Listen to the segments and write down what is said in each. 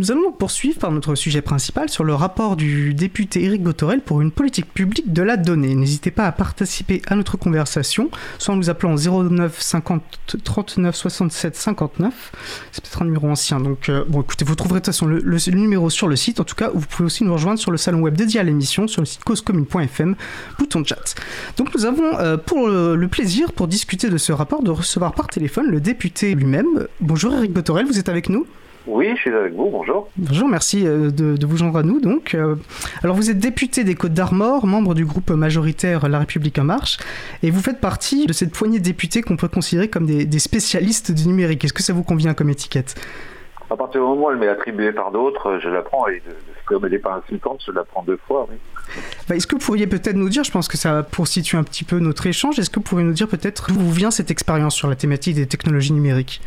Nous allons poursuivre par notre sujet principal sur le rapport du député Éric Botorel pour une politique publique de la donnée. N'hésitez pas à participer à notre conversation, soit en nous appelant 09 50 39 67 59. C'est peut-être un numéro ancien, donc euh, bon, écoutez, vous trouverez de toute façon le, numéro sur le site. En tout cas, vous pouvez aussi nous rejoindre sur le salon web dédié à l'émission sur le site causecommune.fm, bouton chat. Donc nous avons euh, pour le, plaisir, pour discuter de ce rapport, de recevoir par téléphone le député lui-même. Bonjour Éric Botorel, vous êtes avec nous? Oui, je suis avec vous, bonjour. Bonjour, merci euh, de, vous joindre à nous. Donc, euh, alors vous êtes député des Côtes d'Armor, membre du groupe majoritaire La République en marche, et vous faites partie de cette poignée de députés qu'on peut considérer comme des, spécialistes du numérique. Est-ce que ça vous convient comme étiquette? À partir du moment où elle m'est attribuée par d'autres, je la prends, et comme elle n'est pas insultante, je la prends deux fois. Oui. Bah, est-ce que vous pourriez peut-être nous dire, je pense que ça pour situer un petit peu notre échange, est-ce que vous pourriez nous dire peut-être d'où vient cette expérience sur la thématique des technologies numériques?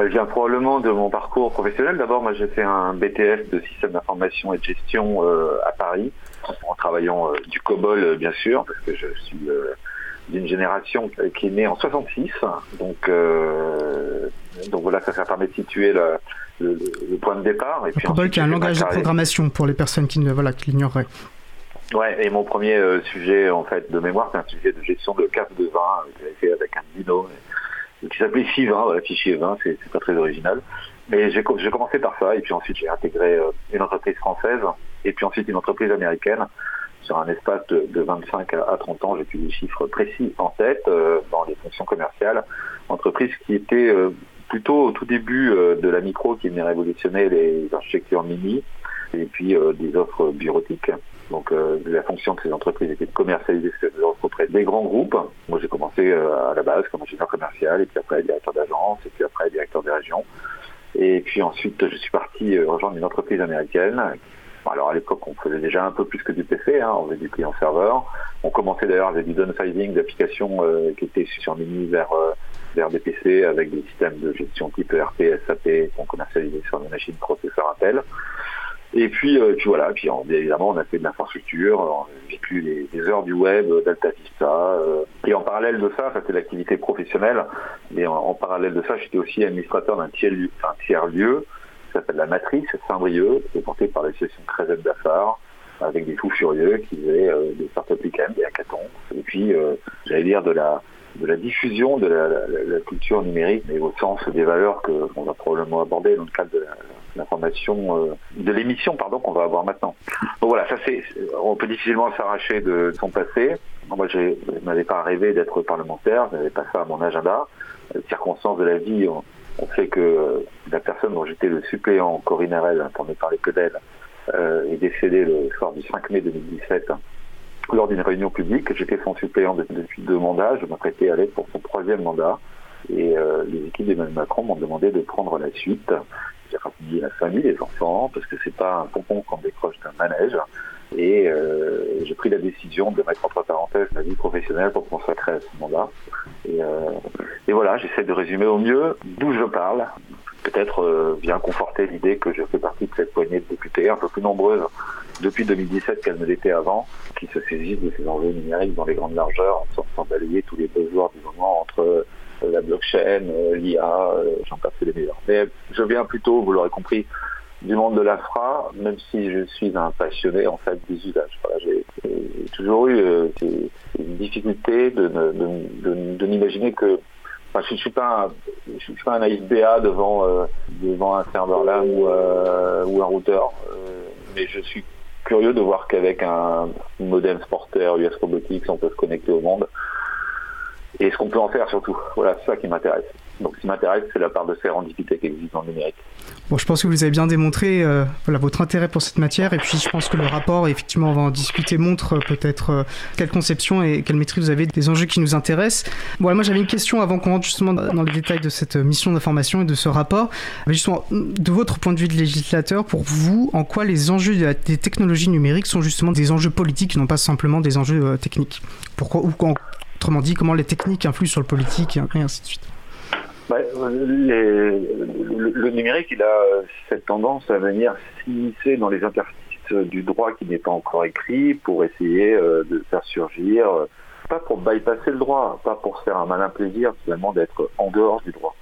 Je viens probablement de mon parcours professionnel. D'abord, moi, j'ai fait un BTS de système d'information et de gestion euh, à Paris, en travaillant euh, du COBOL, euh, bien sûr, parce que je suis d'une génération qui est née en 66. Donc, donc voilà, ça, ça permet de situer le, point de départ. Et COBOL, qui est un langage de programmation pour les personnes qui ne voilà, qui l'ignoreraient. Ouais, et mon premier sujet en fait de mémoire, c'est un sujet de gestion de carte de vin que j'avais fait avec un binôme qui s'appelait FIVIN, fichier 20, c'est pas très original. Mais j'ai commencé par ça, et puis ensuite j'ai intégré euh, une entreprise française, et puis ensuite une entreprise américaine. Sur un espace de, 25 à 30 ans, j'ai plus des chiffres précis en tête euh, dans les fonctions commerciales. Entreprise qui était euh, plutôt au tout début de la micro, qui venait révolutionner les architectures mini, et puis des offres bureautiques. Donc euh, la fonction de ces entreprises était de commercialiser ces offres auprès des grands groupes. Moi j'ai commencé euh, à la base comme ingénieur commercial et puis après directeur d'agence et puis après directeur des régions. Et puis ensuite je suis parti euh, rejoindre une entreprise américaine. alors à l'époque on faisait déjà un peu plus que du PC, hein, on faisait du client serveur. On commençait d'ailleurs avec du downsizing d'applications qui étaient sur Mini vers vers des PC avec des systèmes de gestion type ERP, SAP qu'on commercialisait sur des machines processeurs Intel. Et puis, euh, puis voilà, puis évidemment on a fait de l'infrastructure, on a vécu les, heures du web, euh, d'Alta Vista. Euh, et en parallèle de ça, ça c'est l'activité professionnelle, mais en, parallèle de ça, j'étais aussi administrateur d'un tiers, lieu, tiers lieu qui s'appelle La Matrice Saint-Brieuc, qui est porté par l'association Crézel d'Affar, avec des fous furieux qui faisaient des startups week-end, des hackathons. Et puis, j'allais dire de la de la diffusion de la, culture numérique, mais au sens des valeurs qu'on va probablement aborder dans le cadre de l'information, euh, de l'émission pardon qu'on va avoir maintenant. Donc voilà, ça c'est, on peut difficilement s'arracher de son passé. Moi, je n'avais pas rêvé d'être parlementaire, je n'avais pas ça à mon agenda. Les circonstances de la vie ont, fait que la personne dont j'étais le suppléant, Corinne Arel, ne parler que d'elle, euh, est décédée le soir du 5 mai 2017 lors d'une réunion publique. J'étais son suppléant depuis deux mandats. Je m'apprêtais à aller pour son troisième mandat. Et euh, les équipes d'Emmanuel Macron m'ont demandé de prendre la suite. Famille, les enfants, parce que c'est pas un pompon qu'on décroche d'un manège. Et euh, j'ai pris la décision de mettre entre parenthèses ma vie professionnelle pour consacrer à ce. Et, euh, et voilà, j'essaie de résumer au mieux d'où je parle. Peut-être vient conforter l'idée que je fais partie de cette poignée de députés, un peu plus nombreuses depuis 2017 qu'elle ne l'était avant, qui se saisissent de ces enjeux numériques dans les grandes largeurs, sans, balayer tous les besoins du moment entre euh, la blockchain, euh, l'IA, euh, j'en passe les meilleurs. Mais je viens plutôt, vous l'aurez compris, du monde de l'AFRA, même si je suis un passionné en fait des usages. j'ai toujours eu une difficulté de, de, n'imaginer que je ne suis pas un, je suis pas un ASBA devant devant un serveur LAN ou, ou un routeur, mais je suis curieux de voir qu'avec un modem Sporter US Robotics, on peut se connecter au monde. Et ce qu'on peut en faire surtout. Voilà, c'est ça qui m'intéresse. Donc ce qui m'intéresse, c'est la part de sérendipité qui existe dans le numérique. Bon, je pense que vous avez bien démontré euh, voilà, votre intérêt pour cette matière. Et puis je pense que le rapport, effectivement, on va en discuter, montre euh, peut-être euh, quelle conception et quelle maîtrise vous avez des enjeux qui nous intéressent. Bon, moi j'avais une question avant qu'on rentre justement dans les détails de cette mission d'information et de ce rapport. Justement, de votre point de vue de législateur, pour vous, en quoi les enjeux des technologies numériques sont justement des enjeux politiques non pas simplement des enjeux techniques? Pourquoi, ou autrement dit, comment les techniques influent sur le politique et ainsi de suite bah, le, numérique, il a cette tendance à venir s'immiscer dans les interstices du droit qui n'est pas encore écrit pour essayer euh, de faire surgir, euh, pas pour bypasser le droit, pas pour se faire un malin plaisir finalement d'être en dehors du droit.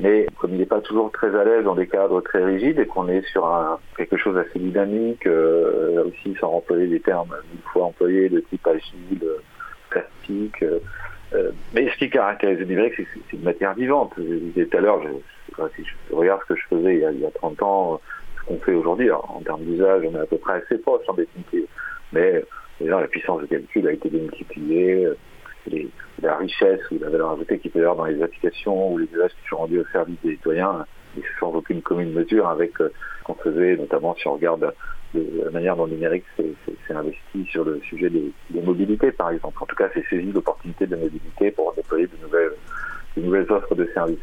mais comme il n'est pas toujours très à l'aise dans des cadres très rigides et qu'on est sur quelque chose d'assez dynamique, euh, aussi sans employer des termes une fois employés de type agile, plastique, euh, euh, mais ce qui caractérise le numérique, c'est que c'est une matière vivante. Je disais tout à l'heure, si je regarde ce que je faisais il y a, 30 ans, ce qu'on fait aujourd'hui, en termes d'usage, on est à peu près assez proche en définitive. Mais déjà, la puissance de calcul a été démultipliée, la richesse ou la valeur ajoutée qu'il peut y avoir dans les applications ou les usages qui sont rendus au service des citoyens, sans aucune commune mesure avec euh, ce qu'on faisait, notamment si on regarde la manière dont le numérique s'est investi sur le sujet des, mobilités, par exemple. En tout cas, c'est saisi l'opportunité de mobilité pour déployer de nouvelles, de nouvelles offres de services.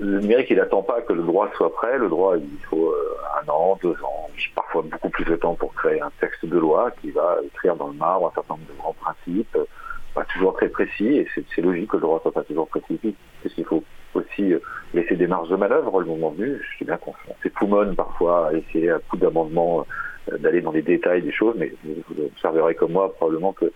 Le numérique, il n'attend pas que le droit soit prêt. Le droit, il faut euh, un an, deux ans, parfois beaucoup plus de temps pour créer un texte de loi qui va écrire dans le marbre un certain nombre de grands principes, pas toujours très précis, et c'est logique que le droit soit pas toujours précis, puisqu'il faut aussi euh, laisser des marges de manœuvre le moment venu. Je sais bien qu'on s'époumonne parfois à essayer à coup d'amendement euh, d'aller dans les détails des choses, mais vous observerez comme moi probablement qu'il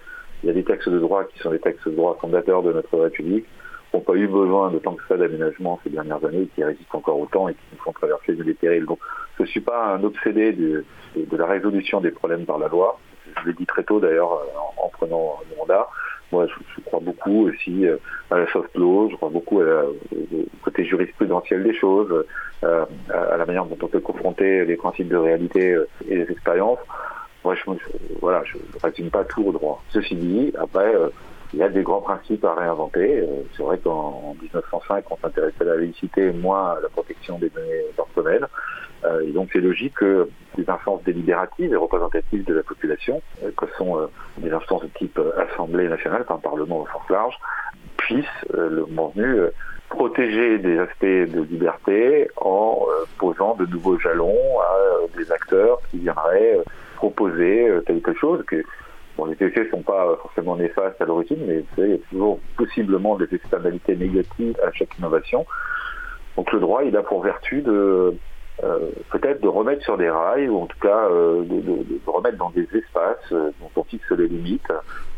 y a des textes de droit qui sont des textes de droit fondateurs de notre République, qui n'ont pas eu besoin de tant que ça d'aménagement ces dernières années, qui résistent encore autant et qui nous font traverser des périls. Donc je ne suis pas un obsédé de, de, la résolution des problèmes par la loi. Je l'ai dit très tôt d'ailleurs en, en prenant le mandat. Moi, je, crois beaucoup aussi euh, à la soft law, je crois beaucoup au côté jurisprudentiel des choses, euh, à la manière dont on peut confronter les principes de réalité euh, et les expériences. Moi, je, voilà, je ne résume pas tout au droit. Ceci dit, après, il y a des grands principes à réinventer. C'est vrai qu'en 1905, on s'intéressait à la laïcité, moins à la protection des données personnelles. Euh, et donc c'est logique que des instances délibératives et représentatives de la population, euh, que sont euh, des instances de type Assemblée nationale, enfin Parlement au sens large, puissent, le moment venu, protéger des aspects de liberté en posant de nouveaux jalons à des acteurs qui viendraient proposer quelque chose que Bon, les effets ne sont pas forcément néfastes à l'origine, mais il y a toujours possiblement des externalités négatives à chaque innovation. Donc le droit, il a pour vertu de, euh, peut-être de remettre sur des rails, ou en tout cas euh, de, remettre dans des espaces euh, dont on fixe les limites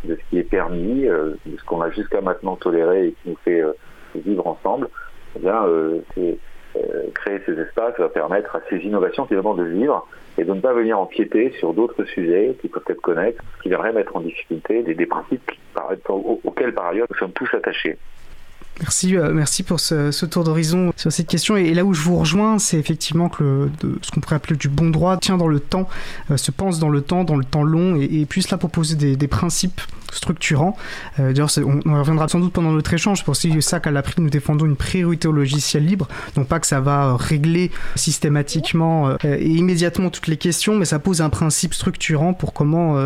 de ce qui est permis, de ce qu'on a jusqu'à maintenant toléré et qui nous fait vivre ensemble. Eh bien, créer ces espaces va permettre à ces innovations finalement de vivre et de ne pas venir empiéter sur d'autres sujets qui peuvent être connexes, qui viendraient mettre en difficulté des, principes auxquels par ailleurs nous sommes tous attachés. Merci, euh, merci pour ce, tour d'horizon sur cette question. Et, là où je vous rejoins, c'est effectivement que ce qu'on pourrait appeler du bon droit tient dans le temps, euh, se pense dans le temps, dans le temps long, et, et puisse là proposer des, principes structurants. Euh, D'ailleurs, on, reviendra sans doute pendant notre échange. Pour ça qu'à la nous défendons une priorité au logiciel libre. Non pas que ça va régler systématiquement et immédiatement toutes les questions, mais ça pose un principe structurant pour comment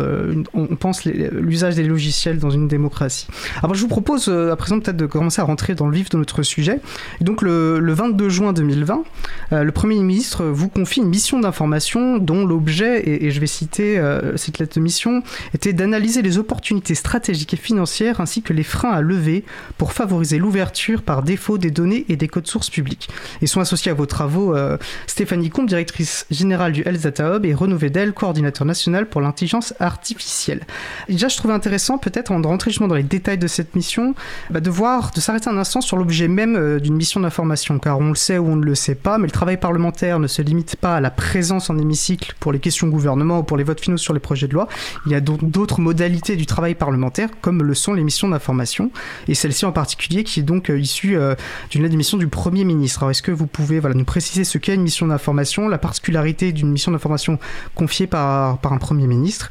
on pense l'usage des logiciels dans une démocratie. Alors, je vous propose à présent peut-être de commencer à rentrer dans le vif de notre sujet. Et donc, le, le 22 juin 2020, le Premier ministre vous confie une mission d'information dont l'objet, et, et, je vais citer cette lettre de mission, était d'analyser les opportunités stratégiques et financières ainsi que les freins à lever pour favoriser l'ouverture par défaut des données et des codes sources publics. Et sont associés à vos travaux euh, Stéphanie Comte, directrice générale du Health Data Hub, et Renaud Vedel, coordinateur national pour l'intelligence artificielle. déjà, je trouvais intéressant, peut-être, en rentrer justement dans les détails de cette mission, bah, de voir, de s'arrêter un instant sur l'objet même euh, d'une mission d'information, car on le sait ou on ne le sait pas, mais le travail parlementaire ne se limite pas à la présence en hémicycle pour les questions gouvernement ou pour les votes finaux sur les projets de loi. Il y a d'autres modalités du travail parlementaire comme le sont les missions d'information, et celle-ci en particulier qui est donc euh, issue euh, d'une lettre du Premier ministre. Alors est-ce que vous pouvez voilà, nous préciser ce qu'est une mission d'information, la particularité d'une mission d'information confiée par, par un Premier ministre?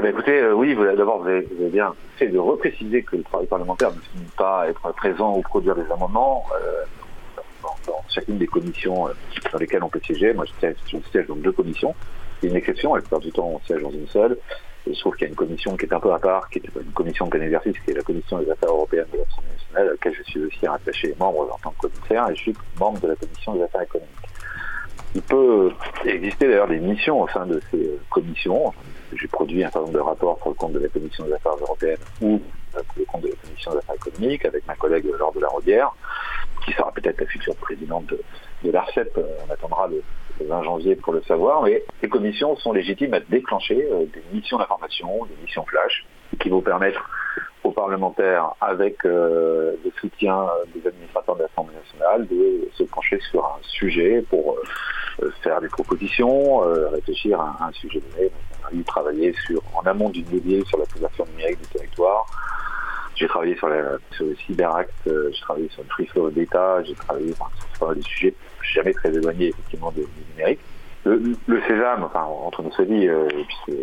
Eh bien, écoutez, euh, oui, d'abord, vous avez, bien fait de repréciser que le travail parlementaire ne finit pas être présent ou produire des amendements. dans, chacune des commissions dans lesquelles on peut siéger. Moi, je siège, dans deux commissions. C'est une exception, la plupart du temps, on siège dans une seule. Il se trouve qu'il y a une commission qui est un peu à part, qui est une commission de exercice, qui est la commission des affaires européennes de l'Assemblée nationale, à laquelle je suis aussi rattaché membre en tant que commissaire, et je suis membre de la commission des affaires économiques. Il peut exister d'ailleurs des missions au sein de ces commissions. J'ai produit un certain nombre de rapports pour le compte de la commission des affaires européennes ou pour le compte de la commission des affaires économiques avec ma collègue Laure de la Rodière, qui sera peut-être la future présidente de, l'ARCEP. On attendra le, 20 janvier pour le savoir, mais ces commissions sont légitimes à déclencher euh, des missions d'information, des missions flash, qui vont permettre aux parlementaires, avec le soutien des administrateurs de l'Assemblée nationale, de se pencher sur un sujet pour faire des propositions, réfléchir à, un sujet donné. On a travailler sur, en amont du médier sur la couverture numérique du territoire, j'ai travaillé sur, le cyberacte, euh, j'ai travaillé sur le free flow d'État, j'ai travaillé sur des sujets jamais très éloignés effectivement du numérique. Le, le, Sésame, enfin entre nos avis, euh, puisque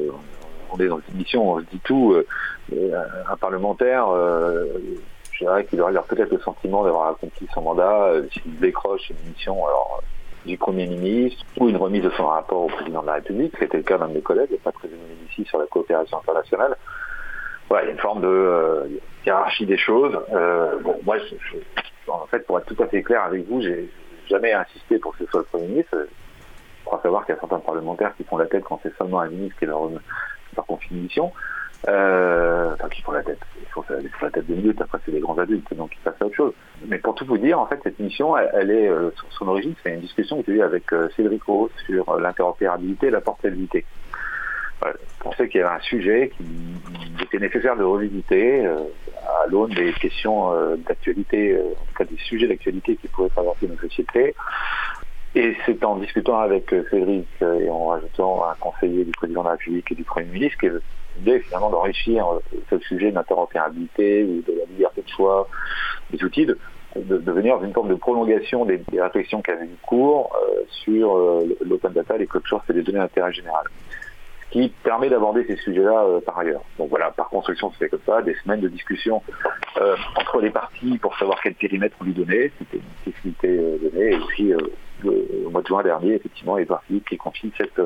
on est dans une mission, on se dit tout, euh, un parlementaire, je dirais qu'il aurait peut-être le sentiment d'avoir accompli son mandat s'il décroche une mission alors, du Premier ministre ou une remise de son rapport au président de la République, c'était le cas d'un de mes collègues, pas très d'ici, sur la coopération internationale. Voilà, il y a une forme de hiérarchie des choses. Euh, bon, moi, en fait, pour être tout à fait clair avec vous, j'ai jamais insisté pour que ce soit le Premier ministre. Je crois savoir qu'il y a certains parlementaires qui font la tête quand c'est seulement un ministre qui leur, leur mission. Euh, enfin, qui font la tête. Ils font, la tête de minutes, après c'est des grands adultes, donc ils passent à autre chose. Mais pour tout vous dire, en fait, cette mission, elle, est, euh, son origine, c'est une discussion que j'ai eue avec euh, Cédric Rose sur l'interopérabilité et la portabilité. Je pensais qu'il y avait un sujet qui était nécessaire de revisiter euh, à l'aune des questions euh, d'actualité, euh, en tout cas des sujets d'actualité qui pourraient traverser nos sociétés. Et c'est en discutant avec Cédric et en rajoutant un conseiller du président de la République et du Premier ministre que l'idée finalement d'enrichir ce sujet d'interopérabilité ou de la liberté de choix des outils, de, venir une forme de prolongation des, réflexions qui avaient eu cours sur l'open data, les code source et les données d'intérêt général qui permet d'aborder ces sujets-là euh, par ailleurs. Donc voilà, par construction, c'est comme ça, des semaines de discussion euh, entre les parties pour savoir quel périmètre on lui donnait, c'était une euh, donnée, et puis au mois de juin dernier, effectivement, Edouard Philippe qui confie cette,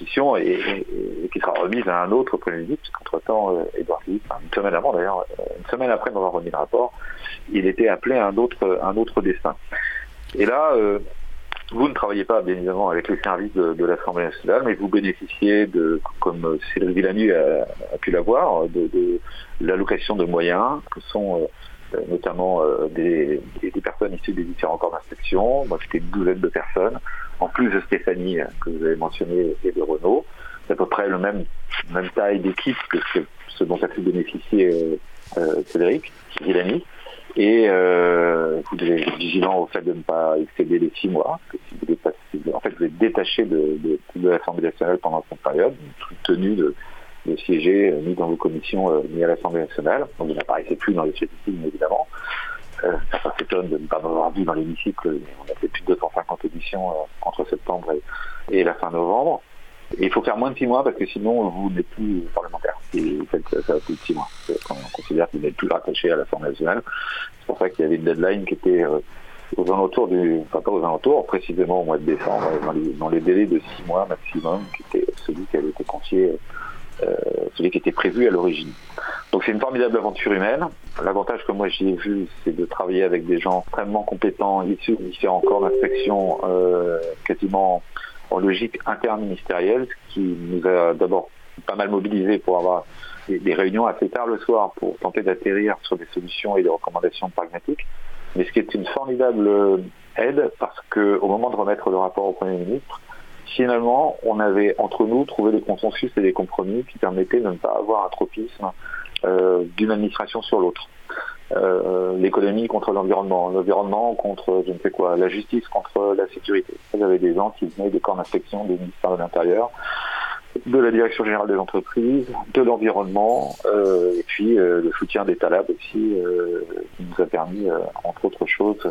mission et, qui sera remise à un autre Premier ministre, puisqu'entre-temps, Edouard Philippe, une semaine avant d'ailleurs, une semaine après m'avoir remis le rapport, il était appelé à un autre, un autre destin. Et là, vous ne travaillez pas, bien évidemment, avec les services de, l'Assemblée nationale, mais vous bénéficiez de, comme Cédric Villanu a, pu l'avoir, de, l'allocation de moyens, que sont euh, notamment euh, des, personnes issues des différents corps d'inspection. Moi, c'était une douzaine de personnes, en plus de Stéphanie, que vous avez mentionné, et de Renault. C'est à peu près le même, même taille d'équipe que ce, dont a pu bénéficier euh, Cédric Villani. Et euh, vous devez être vigilant au fait de ne pas excéder les six mois. en fait, vous êtes détaché de, de, l'Assemblée nationale pendant cette période, tenu de, de siéger euh, ni dans vos commissions euh, ni à l'Assemblée nationale. Donc vous n'apparaissez plus dans les statistiques, évidemment. Euh, ça s'étonne de ne pas m'avoir vu dans l'hémicycle. On a fait plus de 250 éditions euh, entre septembre et, et la fin novembre. Il faut faire moins de six mois parce que sinon vous n'êtes plus parlementaire. Et vous faites ça plus de six mois. Quand on considère que vous n'êtes plus rattaché à l'Assemblée nationale. C'est pour ça qu'il y avait une deadline qui était euh, aux alentours du, enfin pas aux alentours, précisément au mois de décembre, dans les, délais de six mois maximum, qui était celui qui avait été confié, euh, celui qui était prévu à l'origine. Donc c'est une formidable aventure humaine. L'avantage que moi j'y ai vu, c'est de travailler avec des gens extrêmement compétents, issus de différents corps d'inspection, euh, quasiment en logique interministérielle, ce qui nous a d'abord pas mal mobilisé pour avoir des, réunions assez tard le soir pour tenter d'atterrir sur des solutions et des recommandations pragmatiques. Mais ce qui est une formidable aide parce qu'au moment de remettre le rapport au Premier ministre, finalement, on avait entre nous trouvé des consensus et des compromis qui permettaient de ne pas avoir un tropisme euh, d'une administration sur l'autre. Euh, l'économie contre l'environnement, l'environnement contre je ne sais quoi, la justice contre la sécurité. Il y avait des gens qui venaient des corps d'inspection des ministères de l'Intérieur, de la Direction générale des entreprises, de l'environnement, euh, et puis euh, le soutien des Talab aussi, qui nous a permis, entre autres choses,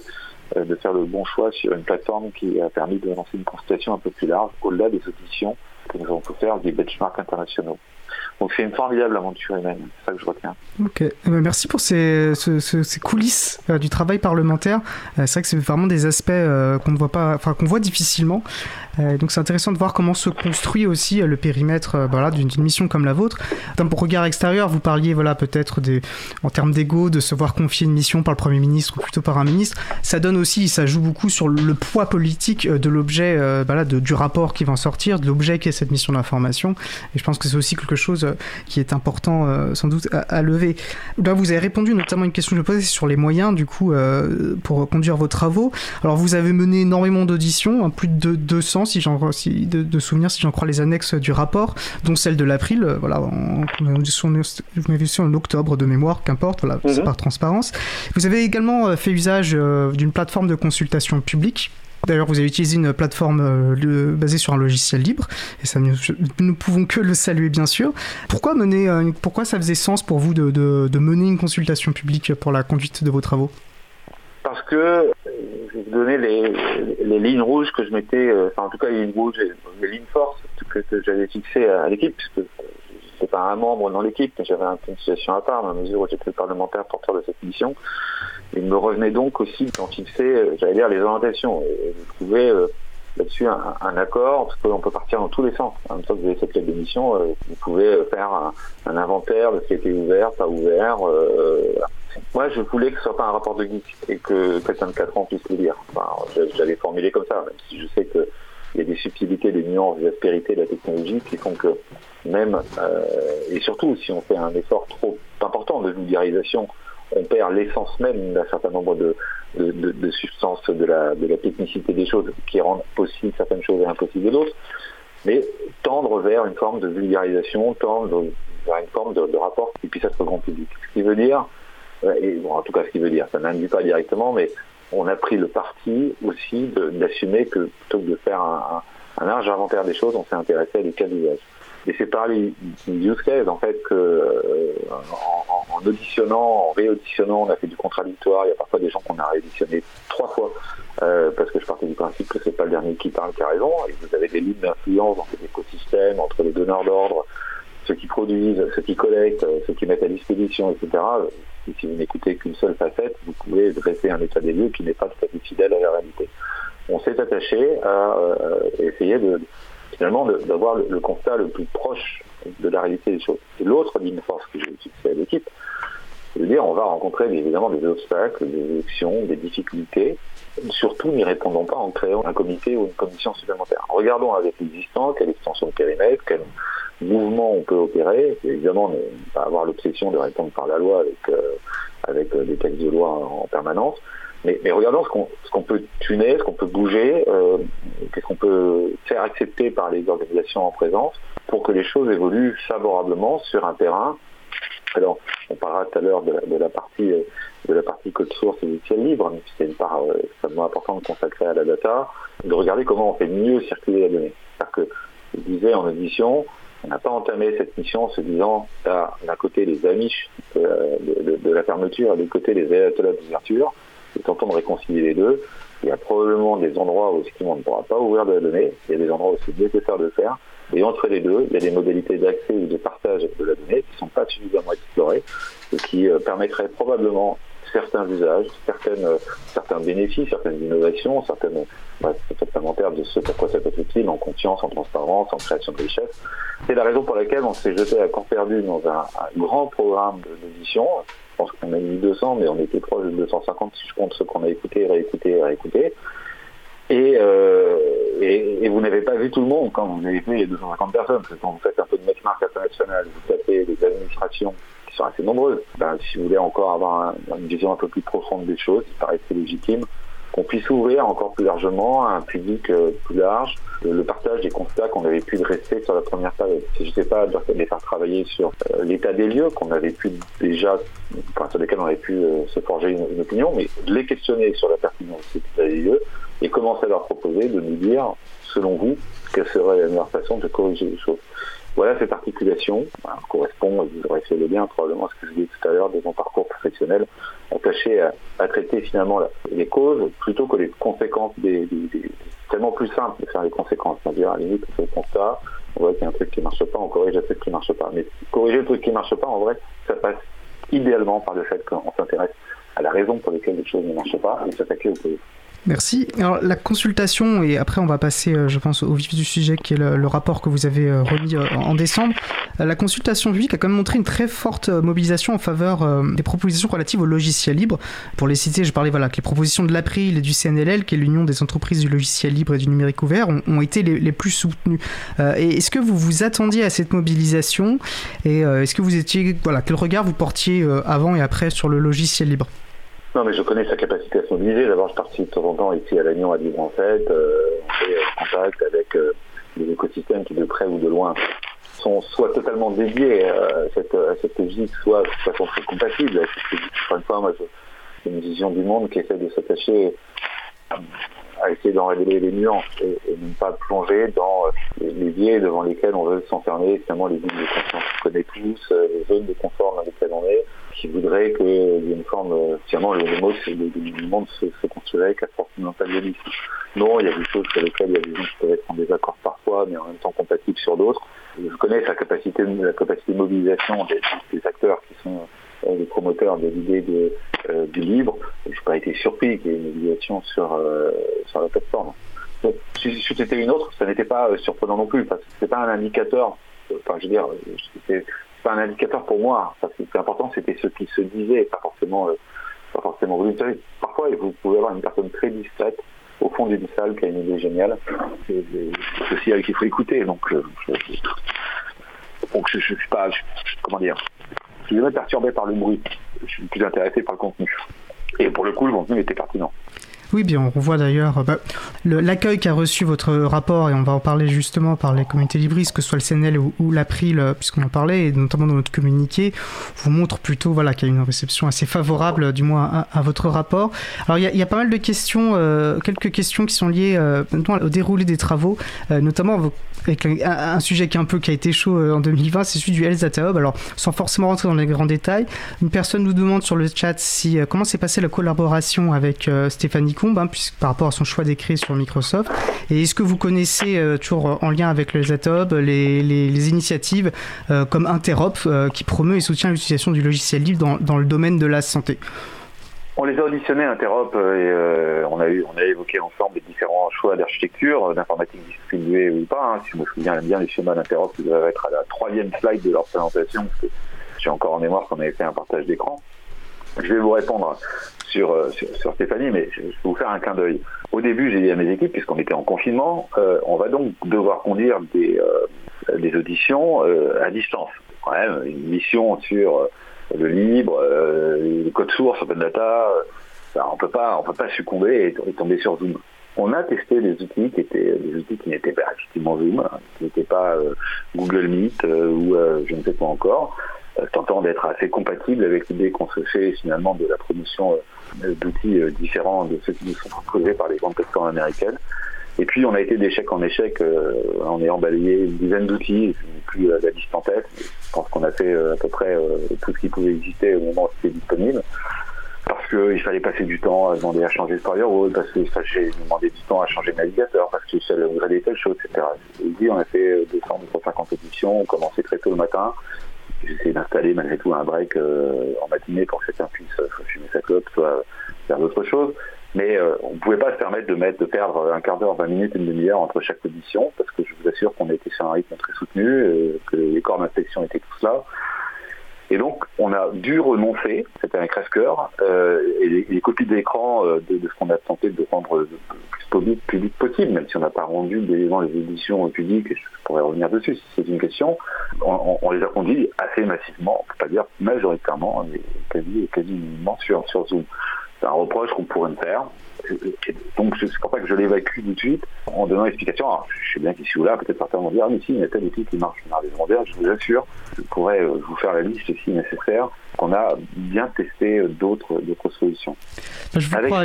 de faire le bon choix sur une plateforme qui a permis de lancer une consultation un peu plus large, au-delà des auditions que nous avons pu faire des benchmarks internationaux. Donc c'est une formidable aventure humaine, c'est ça que je retiens. Ok, eh ben, merci pour ces, coulisses euh, du travail parlementaire. Euh, c'est vrai que c'est vraiment des aspects euh, qu'on ne voit pas, enfin qu'on voit difficilement. donc c'est intéressant de voir comment se construit aussi le périmètre voilà, d'une mission comme la vôtre. D'un regard extérieur, vous parliez voilà peut-être en termes d'ego, de se voir confier une mission par le Premier ministre ou plutôt par un ministre. Ça donne aussi, ça joue beaucoup sur le poids politique de l'objet, voilà, de, du rapport qui va en sortir, de l'objet qui est cette mission d'information. Et je pense que c'est aussi quelque chose qui est important sans doute à, lever. Là, vous avez répondu notamment à une question que je posais sur les moyens, du coup, pour conduire vos travaux. Alors, vous avez mené énormément d'auditions, hein, plus de 200, si j'en si, de, de, souvenirs, si j'en crois les annexes du rapport, dont celle de l'April. Voilà, vous m'avez vu en octobre de mémoire, qu'importe, voilà, c'est mhm. par transparence. Vous avez également fait usage d'une plateforme de consultation publique D'ailleurs, vous avez utilisé une plateforme euh, basée sur un logiciel libre, et ça, nous, ne pouvons que le saluer, bien sûr. Pourquoi, mener, euh, pourquoi ça faisait sens pour vous de, de, mener une consultation publique pour la conduite de vos travaux? Parce que euh, je vais vous donner les, les, lignes rouges que je m'étais, enfin en tout cas les lignes rouges, les lignes forces que, que j'avais fixées à l'équipe, puisque n'étais pas un membre dans l'équipe, mais j'avais une situation à part, à mesure où j'étais le parlementaire porteur de cette mission. Il me revenait donc aussi d'en fixer, euh, j'allais dire, les orientations. Et vous trouvez euh, là-dessus un, accord, parce qu'on peut partir dans tous les sens. En même temps que vous avez cette lettre de mission, euh, vous pouvez faire un, inventaire de ce qui était ouvert, pas ouvert. Moi, je voulais que ce soit pas un rapport de geek et que quelqu'un de 4 ans puisse le lire. Enfin, j'avais formulé comme ça, même si je sais que il y a des subtilités, des nuances, des aspérités de la technologie qui font que même, euh, et surtout si on fait un effort trop important de vulgarisation, on perd l'essence même d'un certain nombre de, de, substances de la, de la technicité des choses qui rendent possible certaines choses et impossibles d'autres. Mais tendre vers une forme de vulgarisation, tendre vers une forme de, rapport qui puisse être grand public. Ce qui veut dire, euh, et bon, en tout cas ce qui veut dire, ça n'indique pas directement, mais on a pris le parti aussi d'assumer que plutôt que de faire un, large inventaire des choses, on s'est intéressé à des cas d'usage. Et c'est par les use cases en fait que euh, en, auditionnant, en réauditionnant, on a fait du contradictoire. Il y a parfois des gens qu'on a réauditionné trois fois euh, parce que je partais du principe que c'est pas le dernier qui parle qui a raison. Et vous avez des lignes d'influence dans cet écosystème entre les donneurs d'ordre, ceux qui produisent, ceux qui collectent, ceux qui mettent à disposition, etc. Et si vous n'écoutez qu'une seule facette, vous pouvez dresser un état des lieux qui n'est pas tout à fait fidèle à la réalité. On s'est attaché à euh, essayer finalement d'avoir le, constat le plus proche de la réalité des choses. Et l'autre ligne force que j'ai utilisée à l'équipe, c'est de dire on va rencontrer évidemment des obstacles, des élections, des difficultés, surtout n'y répondons pas en créant un comité ou une commission supplémentaire. Regardons avec l'existant, quelle extension de périmètre, quel mouvement on peut opérer. évidemment, ne pas avoir l'obsession de répondre par la loi avec, euh, avec euh, des textes de loi en permanence. Mais, regardons ce qu'on peut tuner, ce qu'on peut bouger, euh, qu'est-ce qu'on peut faire accepter par les organisations en présence pour que les choses évoluent favorablement sur un terrain. Alors, on parlera tout à l'heure de, la partie de la partie code source et logiciel libre, mais c'est une part euh, extrêmement importante consacrée à la data, de regarder comment on fait mieux circuler la donnée. C'est-à-dire que, je disais en audition, on n'a pas entamé cette mission en se disant, d'un côté les euh, de, de, la fermeture et de l'autre côté les ayatollahs d'ouverture, et tentons de réconcilier les deux. Il y a probablement des endroits où on ne pourra pas ouvrir de la donnée, il y a des endroits où c'est nécessaire de le faire, et entre les deux, il y a des modalités d'accès ou de partage de la donnée qui ne sont pas suffisamment explorées et qui euh, permettraient probablement certains usages, certaines, euh, certains bénéfices, certaines innovations, certaines bref, supplémentaires de ce pourquoi ça peut être utile en confiance, en transparence, en création de richesse. C'est la raison pour laquelle on s'est jeté à corps perdu dans un, grand programme d'édition. Je pense qu'on a mis 200, mais on était proche de 250 si je compte ce qu'on a écouté, réécouté, réécouté. Et, euh, et, vous n'avez pas vu tout le monde quand vous avez fait les 250 personnes. Parce que quand vous faites un peu de benchmark international, vous tapez les administrations qui sont assez nombreuses. Ben, si vous voulez encore avoir une vision un peu plus profonde des choses, il paraissait légitime qu'on puisse ouvrir encore plus largement à un public euh, plus large le partage des constats qu'on avait pu dresser sur la première période. Je ne sais pas de les faire travailler sur euh, l'état des lieux qu'on avait pu déjà, enfin, sur lesquels on avait pu euh, se forger une, une, opinion, mais les questionner sur la pertinence de cet état des lieux et commencer à leur proposer de nous dire, selon vous, quelle serait la meilleure façon de corriger les choses. Voilà, cette articulation correspond, vous aurez fait le lien probablement à ce que je disais tout à l'heure de mon parcours professionnel, attaché à, traiter finalement les causes plutôt que les conséquences des, tellement plus simple de faire les conséquences. C'est-à-dire, à la limite, on fait le constat, on voit qu'il y a un truc qui ne marche pas, on corrige un truc qui ne marche pas. Mais corriger le truc qui ne marche pas, en vrai, ça passe idéalement par le fait qu'on s'intéresse à la raison pour laquelle les choses ne marchent pas et s'attaquer aux causes. Merci. Alors la consultation, et après on va passer, euh, je pense, au vif du sujet qui est le, rapport que vous avez euh, remis euh, en décembre. La consultation publique a quand même montré une très forte mobilisation en faveur des propositions relatives au logiciel libre. Pour les citer, je parlais voilà, que les propositions de l'April et du CNLL, qui est l'Union des entreprises du logiciel libre et du numérique ouvert, ont, été les, plus soutenues. est-ce que vous vous attendiez à cette mobilisation? Et est-ce que vous étiez, voilà, quel regard vous portiez avant et après sur le logiciel libre? Non, mais je connais sa capacité à se mobiliser. D'abord, je participe de temps en temps ici à l'Agnon à Libre en fait. Euh, on fait euh, contact avec euh, des écosystèmes qui, de près ou de loin, sont soit totalement dédiés à cette, logique, soit de façon très compatible. Encore une fois, moi, une vision du monde qui essaie de s'attacher à essayer d'en révéler les nuances et, ne pas plonger dans les, biais devant lesquels on veut s'enfermer, finalement les villes de confiance qu'on connaît tous, les zones de confort dans lesquelles on est, qui voudrait qu'il y ait une forme, euh, finalement, le, mot, le, monde se, se construirait qu'à force mentalisme. Non, il y a des choses sur lesquelles il y a des gens qui peuvent être en désaccord parfois, mais en même temps compatibles sur d'autres. Je connais sa capacité, la capacité de mobilisation des, acteurs qui sont euh, les promoteurs de l'idée euh, du libre. Je n'ai pas été surpris qu'il y ait une mobilisation sur, sur la plateforme. si c'était une autre, ça n'était pas surprenant non plus, parce que c'est pas un indicateur. Enfin, je veux dire, c'est un indicateur pour moi. Ce qui était important, c'était ce qui se disait, pas forcément, euh, pas forcément vous Parfois, vous pouvez avoir une personne très discrète au fond d'une salle qui a une idée géniale. C'est aussi elle qu'il faut écouter. Donc, euh, je, je, suis pas, comment dire, je suis jamais perturbé par le bruit. Je suis plus intéressé par le contenu. Et pour le coup, le contenu était pertinent. Oui, bien, on voit d'ailleurs bah, l'accueil qu'a reçu votre rapport, et on va en parler justement par les communautés libristes, que ce soit le CNL ou, l'April, euh, puisqu'on en parlait, et notamment dans notre communiqué, vous montre plutôt voilà, qu'il y a une réception assez favorable, du moins à, votre rapport. Alors, il y, a pas mal de questions, euh, quelques questions qui sont liées euh, au déroulé des travaux, notamment avec un, sujet qui, un peu, qui a été chaud en 2020, c'est celui du Hub. Alors, sans forcément rentrer dans les grands détails, une personne nous demande sur le chat si, comment s'est passée la collaboration avec Stéphanie Hein, puisque, par rapport à son choix d'écrire sur Microsoft. Et est-ce que vous connaissez, euh, toujours en lien avec le ZATOB, les, les, initiatives euh, comme Interop euh, qui promeut et soutient l'utilisation du logiciel libre dans, le domaine de la santé? On les a auditionnés Interop et on, a eu, on a évoqué ensemble les différents choix d'architecture, d'informatique distribuée ou pas. Hein. Si je me souviens bien, les schémas d'Interop doivent être à la troisième slide de leur présentation, parce que j'ai encore en mémoire qu'on avait fait un partage d'écran. Je vais vous répondre euh, sur, sur, Stéphanie, mais je vais vous faire un clin d'œil. Au début, j'ai dit à mes équipes, puisqu'on était en confinement, euh, on va donc devoir conduire des, euh, des auditions à distance. Quand même, une mission sur le libre, le code source, open data, on peut pas, on peut pas succomber et, tomber sur Zoom. On a testé des outils qui étaient des outils qui n'étaient pas effectivement Zoom, hein, qui n'étaient pas Google Meet ou je ne sais pas encore, tentant d'être assez compatible avec l'idée qu'on se fait finalement de la promotion euh, d'outils euh, différents de ceux qui nous sont proposés par les grandes plateformes américaines. Et puis on a été d'échec en échec euh, en ayant balayé une dizaine d'outils, plus la liste en tête. Je pense qu'on a fait à peu près tout ce qui pouvait exister au moment où c'était disponible. Parce qu'il fallait passer du temps à demander à changer de firewall, parce qu'il fallait demander du temps à changer de navigateur, parce qu'il fallait upgrader telle chose, etc. Et on a fait 200, 250 éditions, on commençait très tôt le matin, j'essaie d'installer malgré tout un break euh, en matinée pour que chacun puisse euh, fumer sa clope, soit faire d'autres choses. Mais euh, on ne pouvait pas se permettre de mettre de perdre un quart d'heure, 20 minutes, une demi-heure entre chaque audition, parce que je vous assure qu'on était sur un rythme très soutenu, que les corps d'inspection étaient tous là. Et donc, on a dû renoncer, c'était un crève-cœur, et les, copies d'écran de, de, ce qu'on a tenté de rendre public, public possible, même si on n'a pas rendu les éditions publiques, je pourrais revenir dessus si c'est une question, on, les a conduits assez massivement, peut pas dire majoritairement, mais quasi, quasiment sur, sur Zoom. C'est un reproche qu'on pourrait me faire. Donc c'est pour ça que je l'évacue tout de suite en donnant l'explication. Je sais bien qu'ici ou là, peut-être certains vont dire, mais si, il y a tel outil qui marche dans les mondiales, je vous assure, je pourrais euh, vous faire la liste si nécessaire qu'on a bien testé d'autres solutions. Bah, je vous crois,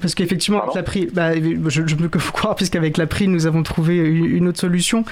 parce qu'effectivement, avec l'April, bah, je, je peux vous croire, puisqu'avec l'April, nous avons trouvé une autre solution.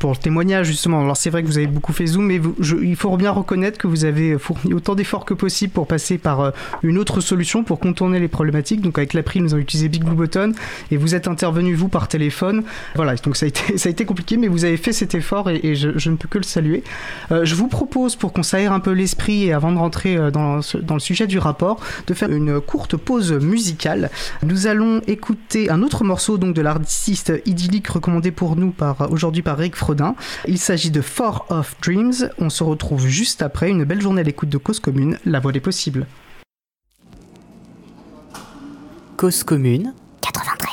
pour le témoignage, justement, alors c'est vrai que vous avez beaucoup fait Zoom, mais il faut bien reconnaître que vous avez fourni autant d'efforts que possible pour passer par euh, une autre solution pour contourner les problématiques. Donc avec l'April, nous avons utilisez Big Blue Button et vous êtes intervenu vous par téléphone. Voilà, donc ça a été, ça a été compliqué, mais vous avez fait cet effort et, je, ne peux que le saluer. je vous propose, pour qu'on s'aère un peu l'esprit et avant de rentrer dans, dans le sujet du rapport, de faire une courte pause musicale. Nous allons écouter un autre morceau donc de l'artiste idyllique recommandé pour nous par aujourd'hui par Eric Frodin. Il s'agit de Four of Dreams. On se retrouve juste après une belle journée à l'écoute de Cause Commune, la voix des possibles. Cause Commune 93.1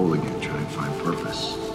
whole again, try and find purpose.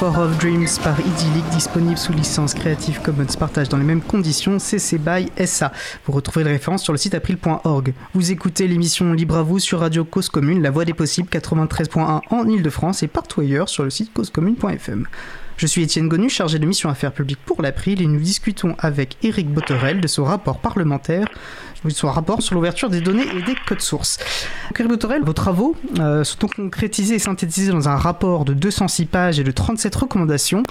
Four of Dreams par Idyllic, disponible sous licence Creative Commons partage dans les mêmes conditions, CC BY SA. Vous retrouverez les références sur le site april.org. Vous écoutez l'émission Libre à vous sur Radio Cause Commune, la voix des possibles 93.1 en Ile-de-France et partout ailleurs sur le site causecommune.fm. Je suis Étienne Gonu, chargé de mission affaires publiques pour l'April et nous discutons avec Éric Botterel de son rapport parlementaire son rapport sur l'ouverture des données et des codes sources. Éric Botterel, vos travaux euh, sont donc concrétisés et synthétisés dans un rapport de 206 pages et de 37 recommandations,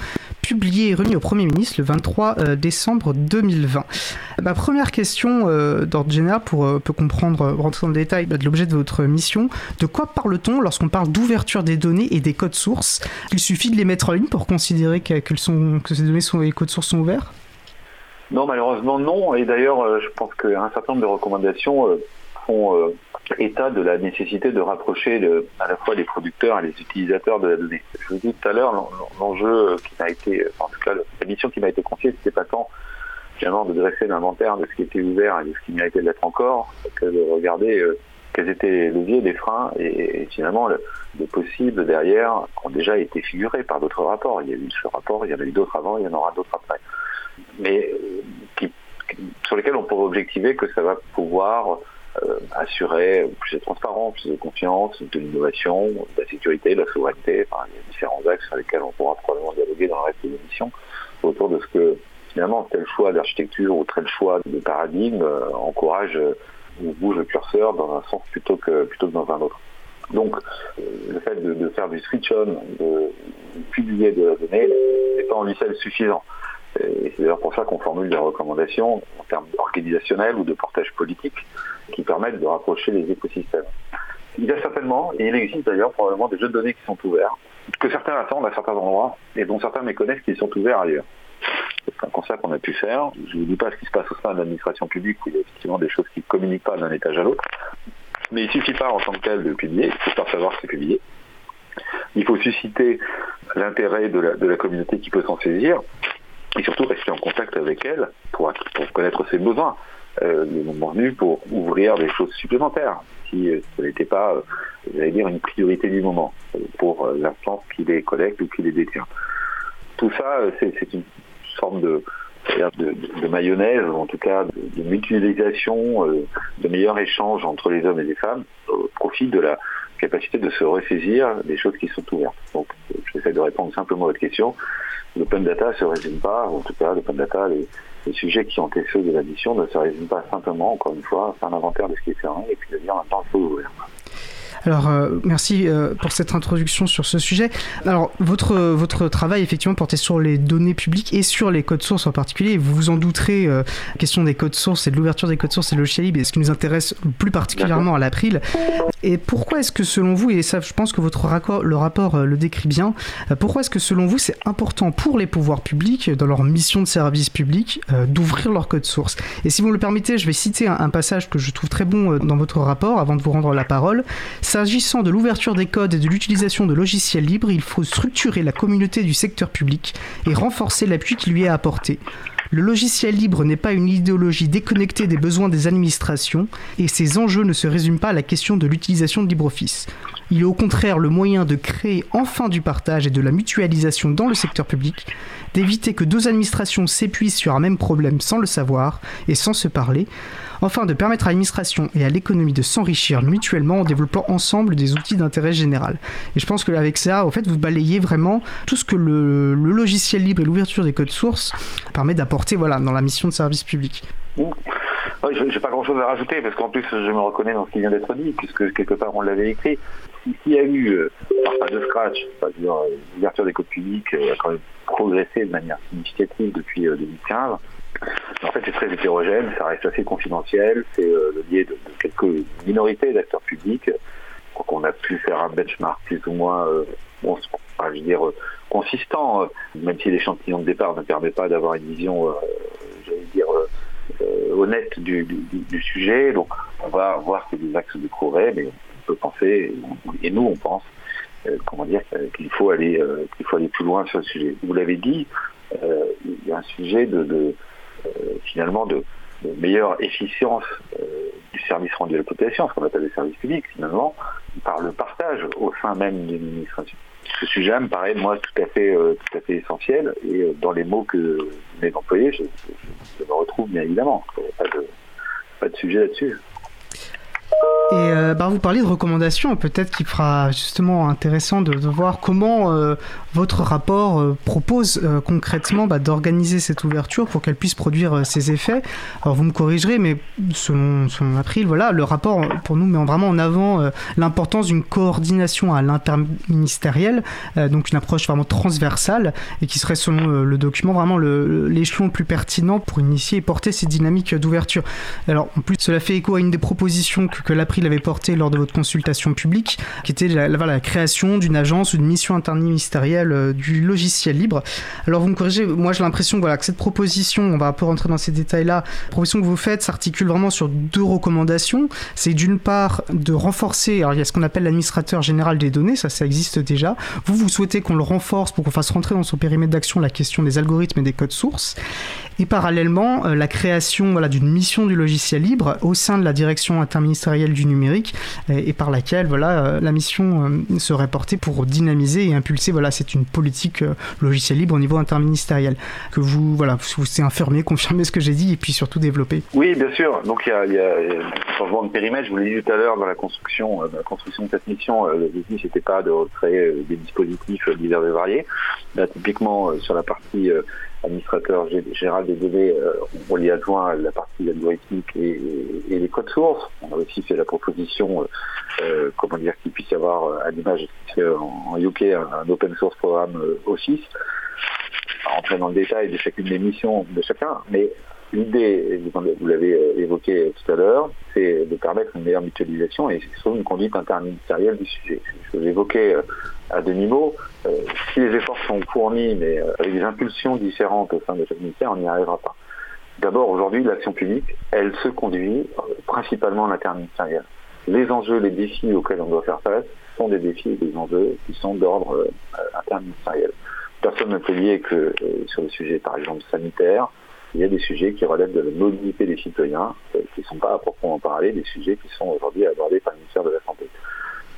publié et remis au Premier ministre le 23 euh, décembre 2020. Ma première question euh, général pour peut comprendre, rentrer dans le détail de l'objet de votre mission, de quoi parle-t-on lorsqu'on parle d'ouverture des données et des codes sources? Il suffit de les mettre en ligne pour considérer que, que ces données sont, et les codes sources sont ouverts? Non, malheureusement non. Et d'ailleurs, euh, je pense qu'un certain nombre de recommandations euh, font euh, état de la nécessité de rapprocher à la fois les producteurs et les utilisateurs de la donnée. Je vous dis tout à l'heure, l'enjeu qui m'a été, en tout cas la mission qui m'a été confiée, c'était pas tant finalement de dresser l'inventaire de ce qui était ouvert et de ce qui méritait d'être encore, que de regarder quels étaient les leviers, les freins et, finalement le, possible derrière ont déjà été figurés par d'autres rapports. Il y a eu ce rapport, il y en a eu d'autres avant, il y en aura d'autres après. Mais sur lesquels on pourrait objectiver que ça va pouvoir euh, assurer plus de transparence, plus de confiance, de l'innovation, de la sécurité, de la souveraineté. Enfin, il y a différents axes sur lesquels on pourra probablement dialoguer dans le reste de l'émission autour de ce que finalement tel choix d'architecture ou tel choix de paradigme euh, encourage euh, ou bouge le curseur dans un sens plutôt que plutôt que dans un autre. Donc, le fait de, faire du switch on, de, publier de la donnée, n'est pas en lui seul suffisant. Et c'est d'ailleurs pour ça qu'on formule des recommandations en termes organisationnels ou de portage politique qui permettent de rapprocher les écosystèmes. Il y a certainement, et il existe d'ailleurs probablement des jeux de données qui sont ouverts, que certains attendent à certains endroits et dont certains méconnaissent qu'ils sont ouverts ailleurs. C'est un constat qu'on a pu faire. Je ne vous dis pas ce qui se passe au sein de l'administration publique où il y a effectivement des choses qui ne communiquent pas d'un étage à l'autre. Mais il ne suffit pas en tant que tel de publier, il faut pas savoir ce qui est publié. Il faut susciter l'intérêt de la communauté qui peut s'en saisir et surtout rester en contact avec elle pour, connaître ses besoins. Euh, le moment venu pour ouvrir des choses supplémentaires si euh, ce n'était pas, euh, j'allais dire, une priorité du moment pour l'instant qui les collecte ou qui les détient. Tout ça, c'est une forme de, mayonnaise, en tout cas de, mutualisation, de meilleur échange entre les hommes et les femmes, au profit de la capacité de se ressaisir des choses qui sont ouvertes. Donc, j'essaie de répondre simplement à votre question l'open data se résume pas, en tout cas l'open data, les, sujets qui ont été ceux de la mission ne se résument pas simplement, encore une fois, à faire un inventaire de ce qui est fait et puis de dire temps il faut ouvrir. Alors, euh, merci euh, pour cette introduction sur ce sujet. Alors, votre, votre travail, effectivement, portait sur les données publiques et sur les codes sources en particulier. Vous vous en douterez, euh, question des codes sources et de l'ouverture des codes sources et le logiciel libre ce qui nous intéresse plus particulièrement à l'April. Et pourquoi est-ce que, selon vous, et ça, je pense que votre le rapport le décrit bien, pourquoi est-ce que, selon vous, c'est important pour les pouvoirs publics, dans leur mission de service public, d'ouvrir leurs codes sources? Et si vous le permettez, je vais citer un passage que je trouve très bon dans votre rapport, avant de vous rendre la parole. S'agissant de l'ouverture des codes et de l'utilisation de logiciels libres, il faut structurer la communauté du secteur public et renforcer l'appui qui lui est apporté. Le logiciel libre n'est pas une idéologie déconnectée des besoins des administrations et ses enjeux ne se résument pas à la question de l'utilisation de LibreOffice. Il est au contraire le moyen de créer enfin du partage et de la mutualisation dans le secteur public, d'éviter que deux administrations s'épuisent sur un même problème sans le savoir et sans se parler, enfin de permettre à l'administration et à l'économie de s'enrichir mutuellement en développant ensemble des outils d'intérêt général. Et je pense qu'avec ça, au fait, vous balayez vraiment tout ce que le, logiciel libre et l'ouverture des codes sources permet d'apporter voilà, dans la mission de service public. je n'ai pas grand-chose à rajouter parce qu'en plus je me reconnais dans ce qui vient d'être dit puisque quelque part on l'avait écrit. S'il y a eu, euh, pas de scratch, euh, l'ouverture des codes publics euh, a quand même progressé de manière significative depuis 2015. En fait, c'est très hétérogène, ça reste assez confidentiel, c'est euh, le lié de, quelques minorités d'acteurs publics. Donc, on a pu faire un benchmark plus ou moins, euh, dire, euh, consistant, même si l'échantillon de départ ne permet pas d'avoir une vision, j'allais dire, honnête du, sujet. Donc, on va voir ces des axes de progrès, mais on peut penser, et nous, on pense, comment dire, qu'il faut aller, faut aller plus loin sur le sujet. Vous l'avez dit, il y a un sujet de finalement de, meilleure efficience euh, du service rendu à la population, ce qu'on appelle le service public finalement, par le partage au sein même d'une administration. Ce sujet me paraît moi tout à fait, euh, tout à fait essentiel et dans les mots que vous venez d'employer, je, me retrouve bien évidemment. Pas de, pas de sujet là-dessus. Et euh, bah, vous parlez de recommandations, peut-être qu'il fera justement intéressant de, voir comment euh, votre rapport euh, propose concrètement bah, d'organiser cette ouverture pour qu'elle puisse produire ses effets. Alors vous me corrigerez, mais selon, selon April, voilà, le rapport pour nous met vraiment en avant l'importance d'une coordination à l'interministériel, donc une approche vraiment transversale et qui serait selon le document vraiment l'échelon le, plus pertinent pour initier et porter ces dynamiques d'ouverture. Alors en plus, cela fait écho à une des propositions que, que l'April April avait porté lors de votre consultation publique, qui était la, création d'une agence ou d'une mission interministérielle du logiciel libre. Alors vous me corrigez, moi j'ai l'impression voilà, que cette proposition, on va un peu rentrer dans ces détails-là, la proposition que vous faites s'articule vraiment sur deux recommandations. C'est d'une part de renforcer, alors il y a ce qu'on appelle l'administrateur général des données, ça ça existe déjà. Vous, vous souhaitez qu'on le renforce pour qu'on fasse rentrer dans son périmètre d'action la question des algorithmes et des codes sources. Et parallèlement, euh, la création voilà, d'une mission du logiciel libre au sein de la direction interministérielle du numérique et, par laquelle voilà, euh, la mission euh, serait portée pour dynamiser et impulser. Voilà, c'est une politique logiciel libre au niveau interministériel. Que vous, voilà, vous c'est infirmé, confirmé ce que j'ai dit et puis surtout développer. Oui, bien sûr. Donc il y a, il y a un changement de périmètre. Je vous l'ai dit tout à l'heure dans la construction, la construction de cette mission. But n'était pas de recréer des dispositifs divers et variés. Là, typiquement sur la partie administrateur général des données, euh, on y adjoint la partie algorithmique et, les codes sources. On a aussi fait la proposition, euh, euh, comment dire, qu'il puisse y avoir à l'image en, UK un, open source programme O6. Rentrer dans le détail de chacune des missions de chacun, mais L'idée, vous l'avez évoqué tout à l'heure, c'est de permettre une meilleure mutualisation et surtout une conduite interministérielle du sujet. Je l'évoquais à demi-mot. Euh, si les efforts sont fournis, mais euh, avec des impulsions différentes au sein de chaque ministère, on n'y arrivera pas. D'abord, aujourd'hui, l'action publique, elle se conduit euh, principalement en interministériel. Les enjeux, les défis auxquels on doit faire face sont des défis et des enjeux qui sont d'ordre interministériel. Personne ne peut lier que sur le sujet, par exemple, sanitaire, il y a des sujets qui relèvent de la mobilité des citoyens, qui ne sont pas à proprement parler des sujets qui sont aujourd'hui abordés par le ministère de la Santé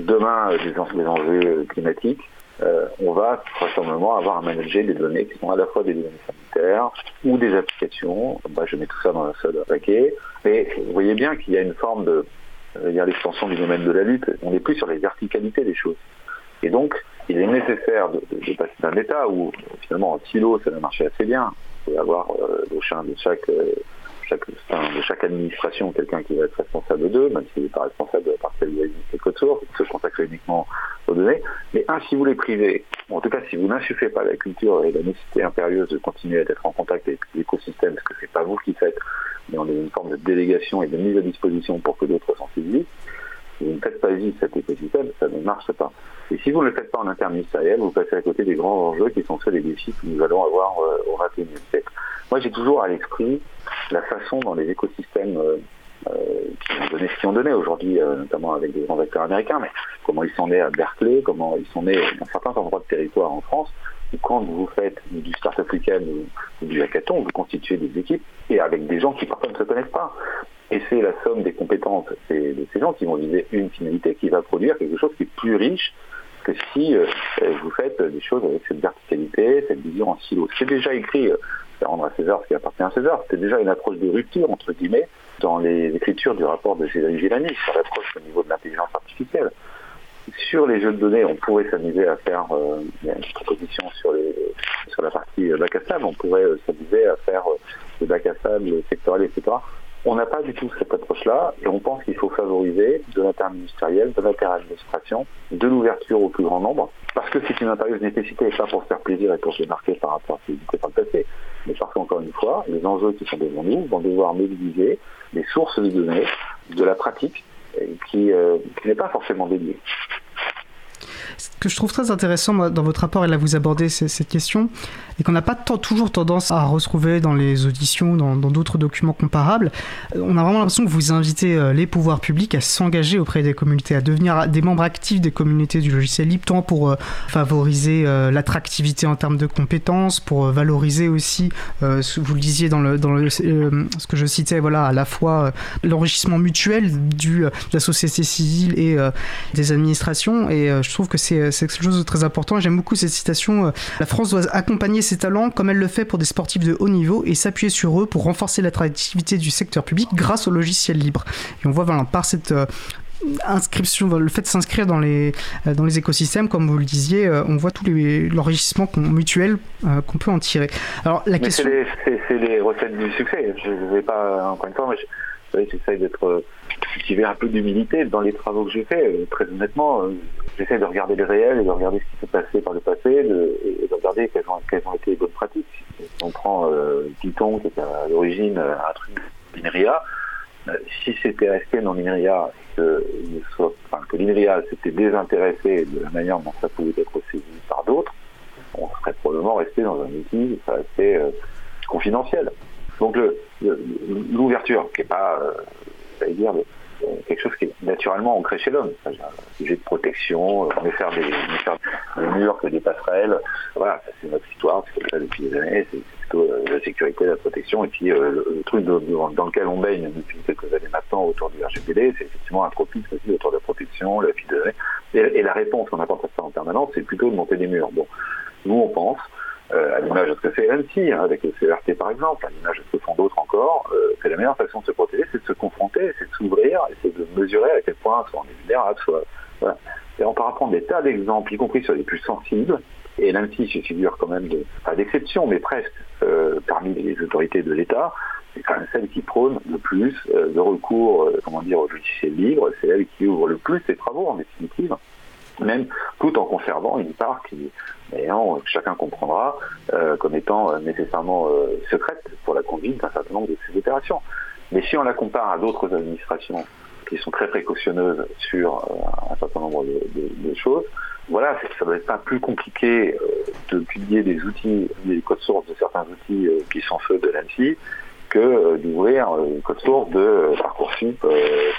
demain euh, des, enjeux euh, climatiques, euh, on va vraisemblablement avoir à manager des données qui sont à la fois des données sanitaires ou des applications. Je mets tout ça dans un seul paquet. Mais vous voyez bien qu'il y a une forme de, il y a l'extension du domaine de la lutte. On n'est plus sur les verticalités des choses. Et donc, il est nécessaire de, passer d'un état où finalement en silo ça va marcher assez bien. Il avoir le chien de chaque de chaque administration quelqu'un qui va être responsable d'eux, même s'il n'est pas responsable de la partie des codes sources, se consacrer uniquement aux données. Mais un, si vous les privez, en tout cas si vous n'insufflez pas la culture et la nécessité impérieuse de continuer à être en contact avec l'écosystème, parce que c'est pas vous qui faites, mais on est une forme de délégation et de mise à disposition pour que d'autres sensibilisent, si vous ne faites pas vivre cet écosystème, ça ne marche pas. Et si vous ne le faites pas en interministériel, vous passez à côté des grands enjeux qui sont ceux des défis que nous allons avoir euh, au XXIe siècle. Moi, j'ai toujours à l'esprit la façon dont les écosystèmes euh, euh, qui ont donné ce qu'ils ont donné aujourd'hui, notamment avec des grands acteurs américains, mais comment ils sont nés à Berkeley, comment ils sont nés dans certains endroits de territoire en France, où quand vous faites du start-up ou, du hackathon, vous constituez des équipes et avec des gens qui parfois ne se connaissent pas. Et c'est la somme des compétences de ces gens qui vont viser une finalité qui va produire quelque chose qui est plus riche que si vous faites des choses avec cette verticalité, cette vision en silo. C'est déjà écrit rendre à César ce qui appartient à César. C'était déjà une approche de rupture, entre guillemets, dans les écritures du rapport de Cédric Gilani sur l'approche au niveau de l'intelligence artificielle. Sur les jeux de données, on pourrait s'amuser à faire euh, une proposition sur, la partie bac à sable, on pourrait euh, s'amuser à faire euh, le bac à sable sectoriel, etc. On n'a pas du tout cette approche-là et on pense qu'il faut favoriser de l'interministériel, de l'interadministration, de l'ouverture au plus grand nombre, parce que c'est une impérieuse nécessité et pas pour se faire plaisir et pour se marquer par rapport à ce qui était dans le passé, mais parce qu'encore une fois, les enjeux qui sont devant nous vont devoir mobiliser des sources de données, de la pratique, euh, qui n'est pas forcément dédiée. Que je trouve très intéressant dans votre rapport, et là vous abordez cette question, et qu'on n'a pas toujours tendance à retrouver dans les auditions, dans d'autres documents comparables, euh, on a vraiment l'impression que vous invitez euh, les pouvoirs publics à s'engager auprès des communautés, à devenir des membres actifs des communautés du logiciel libre, tant pour euh, favoriser l'attractivité en termes de compétences, pour valoriser aussi, vous le disiez dans, le, dans ce que je citais, voilà, à la fois l'enrichissement mutuel du, de la société civile et des administrations, et je trouve que c'est quelque chose de très important. J'aime beaucoup cette citation, la France doit accompagner ses talents comme elle le fait pour des sportifs de haut niveau et s'appuyer sur eux pour renforcer l'attractivité du secteur public grâce au logiciel libre. Et on voit voilà, par cette euh, inscription, le fait de s'inscrire dans les, euh, dans les écosystèmes, comme vous le disiez, euh, on voit tout l'enrichissement mutuel qu'on peut en tirer. Alors la question... C'est les recettes du succès. Je ne vais pas, encore une fois, mais j'essaie d'être cultiver un peu d'humilité dans les travaux que j'ai faits. Très honnêtement, j'essaie de regarder le réel et de regarder ce qui s'est passé par le passé et de regarder quelles ont, été les bonnes pratiques. On prend euh, Python, qui est à l'origine euh, un truc d'INRIA, si c'était resté dans l'INRIA que, que l'INRIA s'était désintéressé de la manière dont ça pouvait être saisi par d'autres, on serait probablement resté dans un outil assez confidentiel. Donc l'ouverture, qui n'est pas, euh, dire, quelque chose qui est naturellement ancré chez l'homme. Un sujet de protection, on est faire des, des murs, que des passerelles. Voilà, c'est notre histoire, c'est comme ça depuis des années, c'est plutôt euh, la sécurité, la protection. Et puis euh, le, truc dans lequel on baigne depuis quelques années maintenant autour du RGPD, c'est effectivement un tropisme aussi autour de la protection, la vie de et, et la réponse qu'on apporte à ça en permanence, c'est plutôt de monter des murs. Bon, nous on pense euh, à l'image de ce que fait l'ANSI, hein, avec le CRT par exemple, à l'image de ce que font d'autres encore, euh, c'est la meilleure façon de se protéger, c'est de se confronter, c'est de s'ouvrir, c'est de mesurer à quel point soit on est vulnérable, soit... Et on peut apprendre des tas d'exemples, y compris sur les plus sensibles, et l'ANSI se figure quand même, de, pas d'exception, mais presque, euh, parmi les autorités de l'État, c'est quand même celle qui prône le plus de recours, comment dire, au logiciel libre, c'est elle qui ouvre le plus ses travaux en définitive même tout en conservant une part qui, chacun comprendra, euh, comme étant euh, nécessairement euh, secrète pour la conduite d'un certain nombre de ces opérations. Mais si on la compare à d'autres administrations qui sont très précautionneuses sur un certain nombre de, choses, voilà, ça ne doit être pas plus compliqué de publier des outils, des codes sources de certains outils qui sont ceux de l'ANSI, que d'ouvrir une code source de Parcoursup,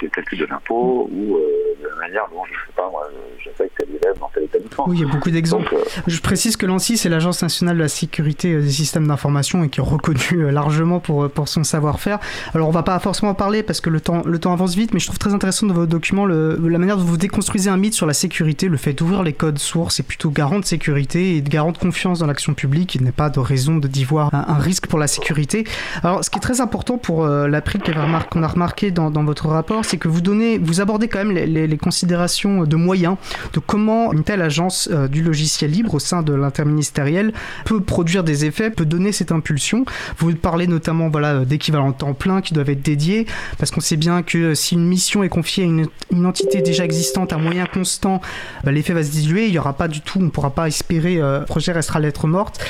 du calcul de l'impôt ou de la manière dont, je ne sais pas, moi, j'affecte tel élève dans tel établissement. Oui, il y a beaucoup d'exemples. je précise que l'ANSI, c'est l'Agence nationale de la sécurité des systèmes d'information et qui est reconnue largement pour, pour son savoir-faire. Alors, on va pas forcément en parler parce que le temps, le temps avance vite, mais je trouve très intéressant dans votre document le, la manière dont vous déconstruisez un mythe sur la sécurité, le fait d'ouvrir les codes sources est plutôt garant de sécurité et de garant de confiance dans l'action publique. Il n'est pas de raison d'y voir un, risque pour la sécurité. Alors, ce qui est très important pour euh, l'April qu'on a remarqué dans, votre rapport, c'est que vous donnez, vous abordez quand même les, considérations de moyens, de comment une telle agence euh, du logiciel libre au sein de l'interministériel peut produire des effets, peut donner cette impulsion. Vous parlez notamment voilà, d'équivalents temps plein qui doivent être dédiés, parce qu'on sait bien que si une mission est confiée à une, entité déjà existante à moyen constant, bah, l'effet va se diluer, il n'y aura pas du tout, on ne pourra pas espérer, euh, le projet restera lettre morte.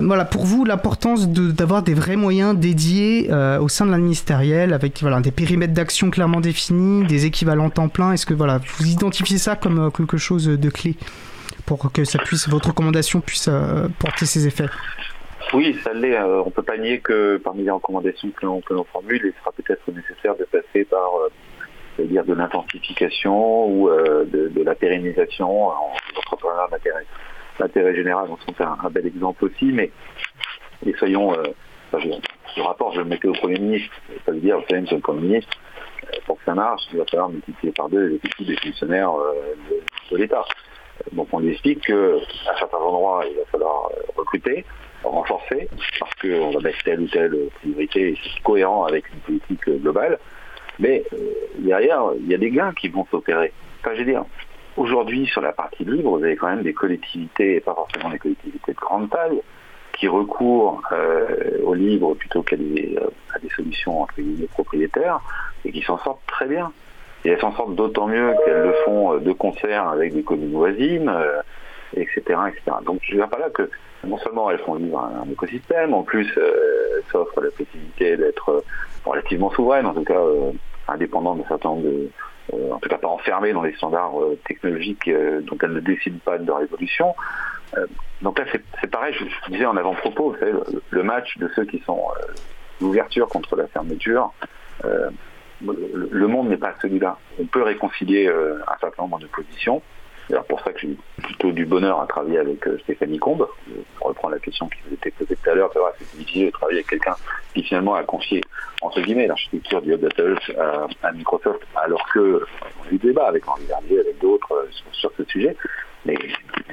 Voilà, pour vous, l'importance d'avoir des vrais moyens dédiés euh, au sein de l'interministériel, avec voilà, des périmètres d'action clairement définis, des équivalents temps plein, est-ce que voilà, vous identifiez ça comme euh, quelque chose de clé pour que ça puisse, votre recommandation puisse euh, porter ses effets? Oui, ça l'est. on peut pas nier que parmi les recommandations que l'on, formule, il sera peut-être nécessaire de passer par dire de l'intensification ou de, la pérennisation en entrepreneuriat d'intérêt l'intérêt général en sont un, bel exemple aussi, mais et soyons, euh, rapport, je le mettais au Premier ministre, ça veut dire, vous savez, Monsieur le Premier ministre, euh, pour que ça marche, il va falloir multiplier par deux les des fonctionnaires euh, de, l'État. Donc on lui explique qu'à certains endroits, il va falloir recruter, renforcer, parce qu'on va mettre telle ou telle priorité, cohérent avec une politique globale. Mais derrière, il y a des gains qui vont s'opérer. Enfin, je veux Aujourd'hui, sur la partie libre, vous avez quand même des collectivités, et pas forcément des collectivités de grande taille, qui recourent euh, au libre plutôt qu'à des, euh, solutions entre guillemets propriétaires, et qui s'en sortent très bien. Et elles s'en sortent d'autant mieux qu'elles le font euh, de concert avec des communes voisines, etc., etc. Donc je ne pas là que non seulement elles font vivre un, écosystème, en plus elles s'offrent la possibilité d'être relativement souveraines, en tout cas indépendantes d'un certain nombre de, en tout cas pas enfermées dans les standards euh, technologiques euh, dont elles ne décident pas de leur évolution. donc là, c'est pareil, je, disais en avant-propos, savez, le, match de ceux qui sont l'ouverture contre la fermeture, le monde n'est pas celui-là. On peut réconcilier un certain nombre de positions, c'est pour ça que j'ai plutôt du bonheur à travailler avec euh, Stéphanie Combe. Pour reprendre la question qui vous était posée tout à l'heure, c'est difficile de travailler avec quelqu'un qui finalement a confié, entre guillemets, l'architecture du Hub à, Microsoft, alors que on a eu débat avec Henri Vernier, avec d'autres euh, sur, ce sujet. Mais,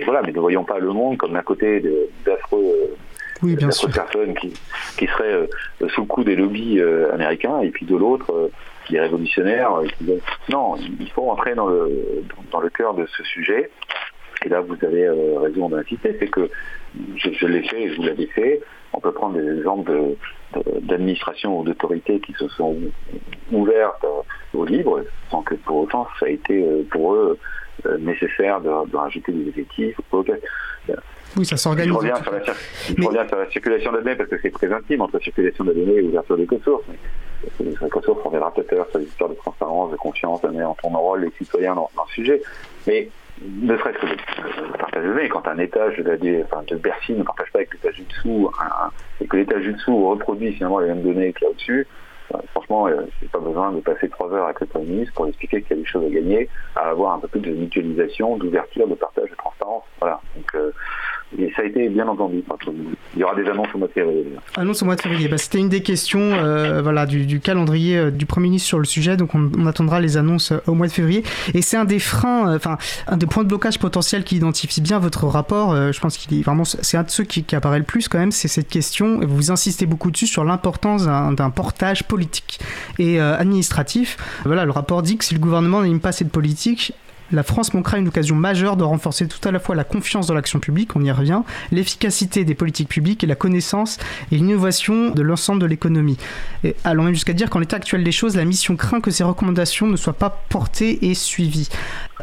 voilà, mais ne voyons pas le monde comme d'un côté d'affreux oui, personnes qui, qui seraient euh, sous le coup des lobbies américains, et puis de l'autre, qui est révolutionnaire. Euh, non, il faut rentrer dans le, dans, cœur de ce sujet. Et là, vous avez euh, raison d'insister, c'est que je, l'ai fait et vous l'avez fait. On peut prendre des exemples d'administration ou d'autorités qui se sont ouvertes au libre, sans que pour autant ça a été pour eux nécessaire de, rajouter des effectifs. Oui, ça s'organise. Je reviens, sur la, circulation de données parce que c'est très intime entre circulation de données et ouverture des codes sources. Mais les codes sources, on verra peut-être sur les histoires de transparence, de confiance, en ton rôle les citoyens dans, dans, le sujet. Mais ne serait-ce que de partager données, quand un étage de, enfin, de Bercy ne partage pas avec l'étage du dessous, et que l'étage du dessous reproduit finalement les mêmes données que là-dessus, euh, franchement, euh, j'ai pas besoin de passer trois heures avec le Premier ministre pour expliquer qu'il y a des choses à gagner, à avoir un peu plus de mutualisation, d'ouverture, de partage, de transparence. Voilà. Donc, euh, et ça a été bien entendu. Il y aura des annonces au mois de février. Annonces au mois de février. Bah, C'était une des questions euh, voilà, du, calendrier euh, du Premier ministre sur le sujet. Donc on, attendra les annonces euh, au mois de février. Et c'est un des freins, enfin un des points de blocage potentiels qui identifie bien votre rapport. je pense qu'il est vraiment, c'est un de ceux qui, apparaît le plus quand même. C'est cette question. Vous insistez beaucoup dessus sur l'importance d'un portage politique et administratif. Voilà, le rapport dit que si le gouvernement n'anime pas cette politique, la France manquera une occasion majeure de renforcer tout à la fois la confiance dans l'action publique, on y revient, l'efficacité des politiques publiques et la connaissance et l'innovation de l'ensemble de l'économie. Allons même jusqu'à dire qu'en l'état actuel des choses, la mission craint que ces recommandations ne soient pas portées et suivies.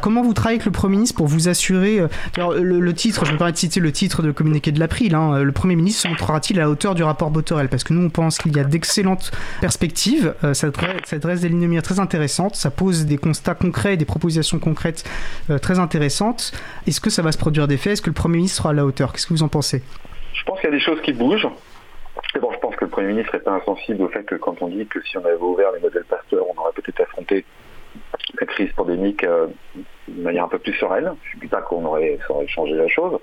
Comment vous travaillez avec le Premier ministre pour vous assurer... Euh, alors, le, titre, je me permets de citer le titre de communiqué de l'April, hein, le Premier ministre se montrera-t-il à la hauteur du rapport Botorel? Parce que nous, on pense qu'il y a d'excellentes perspectives, euh, ça, dresse des lignes très intéressantes, ça pose des constats concrets et des propositions concrètes euh, très intéressantes. Est-ce que ça va se produire des faits? Est-ce que le Premier ministre sera à la hauteur? Qu'est-ce que vous en pensez? Je pense qu'il y a des choses qui bougent. D'abord, je pense que le Premier ministre n'est pas insensible au fait que quand on dit que si on avait ouvert les modèles Pasteur, on aurait peut-être affronté la crise pandémique euh, de manière un peu plus sereine. Je ne dis pas qu'on aurait, changé la chose.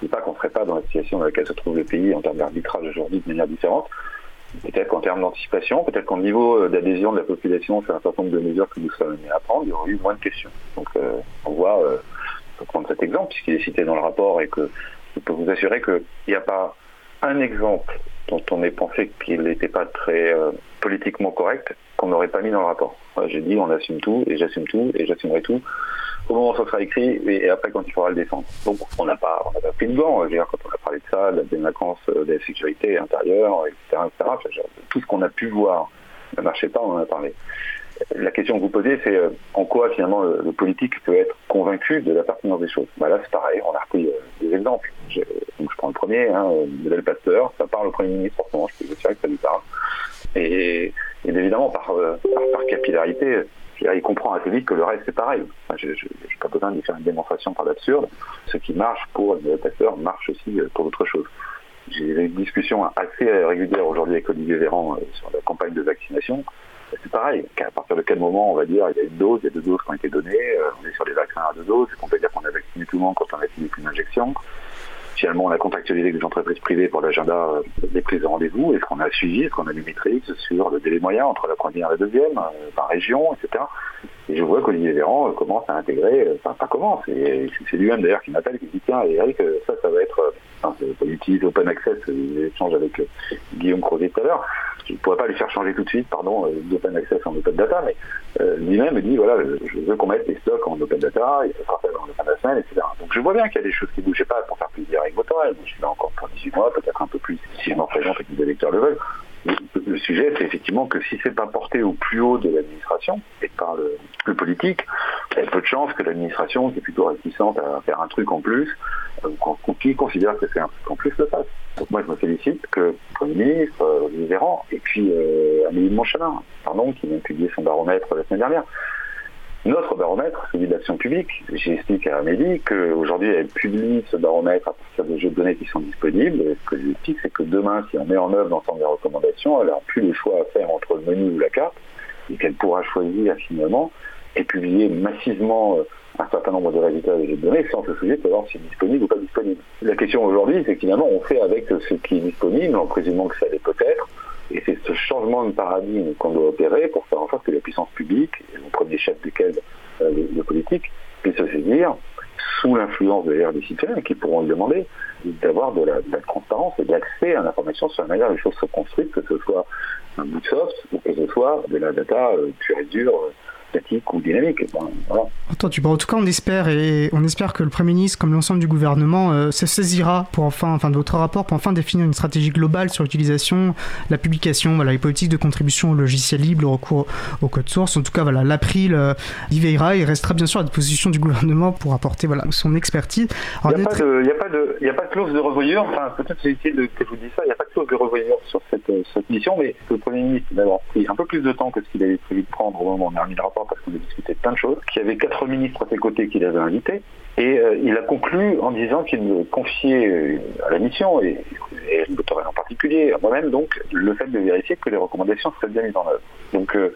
Je ne dis pas qu'on ne serait pas dans la situation dans laquelle se trouve le pays en termes d'arbitrage aujourd'hui de manière différente. Peut-être qu'en termes d'anticipation, peut-être qu'en niveau euh, d'adhésion de la population sur un certain nombre de mesures que nous sommes amenés à prendre, il y aurait eu moins de questions. Donc euh, on voit, pour prendre cet exemple, puisqu'il est cité dans le rapport et que je peux vous assurer qu'il n'y a pas un exemple dont on ait pensé qu'il n'était pas très politiquement correct qu'on n'aurait pas mis dans le rapport. J'ai dit on assume tout et j'assume tout et j'assumerai tout au moment où ça sera écrit et, après quand il faudra le défendre. Donc on n'a pas, pris de gants. quand on a parlé de ça, de la délinquance, euh, de la sécurité intérieure, etc., tout ce qu'on a pu voir ne marchait pas, on en a parlé. La question que vous posez, c'est euh, en quoi finalement le, politique peut être convaincu de la pertinence des choses? Bah là, c'est pareil, on a repris euh, des exemples. Je, donc je prends le premier, hein, Pasteur, ça parle au Premier ministre, forcément, je peux vous assurer que ça lui parle. Et, évidemment, par, par, capillarité, il comprend assez vite que le reste c'est pareil. je n'ai pas besoin de faire une démonstration par l'absurde. Ce qui marche pour le pasteur marche aussi pour d'autres choses. J'ai une discussion assez régulière aujourd'hui avec Olivier Véran euh, sur la campagne de vaccination. C'est pareil, à partir de quel moment on va dire il y a une dose, il y a deux doses qui ont été données, euh, on est sur les vaccins à deux doses, est-ce qu'on peut dire qu'on a vacciné tout le monde quand on a fini qu'une injection Finalement, on a contractualisé avec des entreprises privées pour l'agenda euh, des prises de rendez-vous. Est-ce qu'on a suivi, est-ce qu'on a des métriques sur le délai moyen entre la première et la deuxième, euh, par région, etc. Et je vois qu'Olivier Véran euh, commence à intégrer, enfin pas commence, c'est lui-même d'ailleurs qui m'appelle, qui dit tiens Eric, ça, ça va être, enfin, utilise Open Access, l'échange avec Guillaume Crozet tout à l'heure, je ne pourrais pas lui faire changer tout de suite, pardon, d'Open Access en Open Data, mais lui-même me dit voilà, je veux qu'on mette les stocks en Open Data, et ça sera fait dans le fin de la semaine, etc. Donc je vois bien qu'il y a des choses qui bougent, pas pour faire plaisir avec je suis là encore pour 18 mois, peut-être un peu plus si je m'en présente et que les électeurs le veulent. Le sujet, c'est effectivement que si c'est pas porté au plus haut de l'administration et par le, politique, il y a peu de chances que l'administration, qui est plutôt réticente à faire un truc en plus, euh, qui considère que c'est un truc en plus, le fasse. Donc moi, je me félicite que le Premier ministre, euh, Véran, et puis euh, Amélie de Montchalin, pardon, qui vient publier son baromètre la semaine dernière, notre baromètre, celui d'action publique. J'explique à Amélie qu'aujourd'hui, elle publie ce baromètre à partir des jeux de données qui sont disponibles. Et ce que j'explique, c'est que demain, si on met en œuvre l'ensemble des recommandations, elle n'a plus le choix à faire entre le menu ou la carte, et qu'elle pourra choisir finalement et publier massivement euh, un certain nombre de résultats des jeux de données sans se soucier de savoir si c'est disponible ou pas disponible. La question aujourd'hui, c'est finalement, on fait avec ce qui est disponible, en présumant que ça l'est peut-être, et c'est ce changement de paradigme qu'on doit opérer pour faire en sorte que la puissance publique, le premier chef duquel euh, le, politique, puisse se saisir, sous l'influence d'ailleurs des citoyens qui pourront lui demander d'avoir de, la, transparence et d'accès à l'information sur la manière dont les choses se construisent, que ce soit un bout de soft ou que ce soit de la data euh, pure et dure statique ou dynamique. voilà. Entendu. Bon, en tout cas, on espère et on espère que le Premier ministre, comme l'ensemble du gouvernement, euh, se saisira pour enfin, enfin, de votre rapport, pour enfin définir une stratégie globale sur l'utilisation, la publication, voilà, les politiques de contribution au logiciel libre, le recours au code source. En tout cas, voilà, l'April euh, y veillera et restera bien sûr à disposition du gouvernement pour apporter voilà son expertise. Il n'y a, a, pas de clause de revoyure. Enfin, peut-être c'est utile que je vous dise ça. Il n'y a pas de clause de revoyure sur cette, euh, cette mission, mais le Premier ministre d'avoir pris un peu plus de temps que ce qu'il avait prévu de prendre au moment où on a remis le rapport parce qu'on a discuté de plein de choses, qu'il y avait quatre ministres à ses côtés qu'il avait invités, et euh, il a conclu en disant qu'il me confiait euh, à la mission, et, et en particulier, à moi-même, donc, le fait de vérifier que les recommandations seraient bien mises en œuvre. Donc, euh,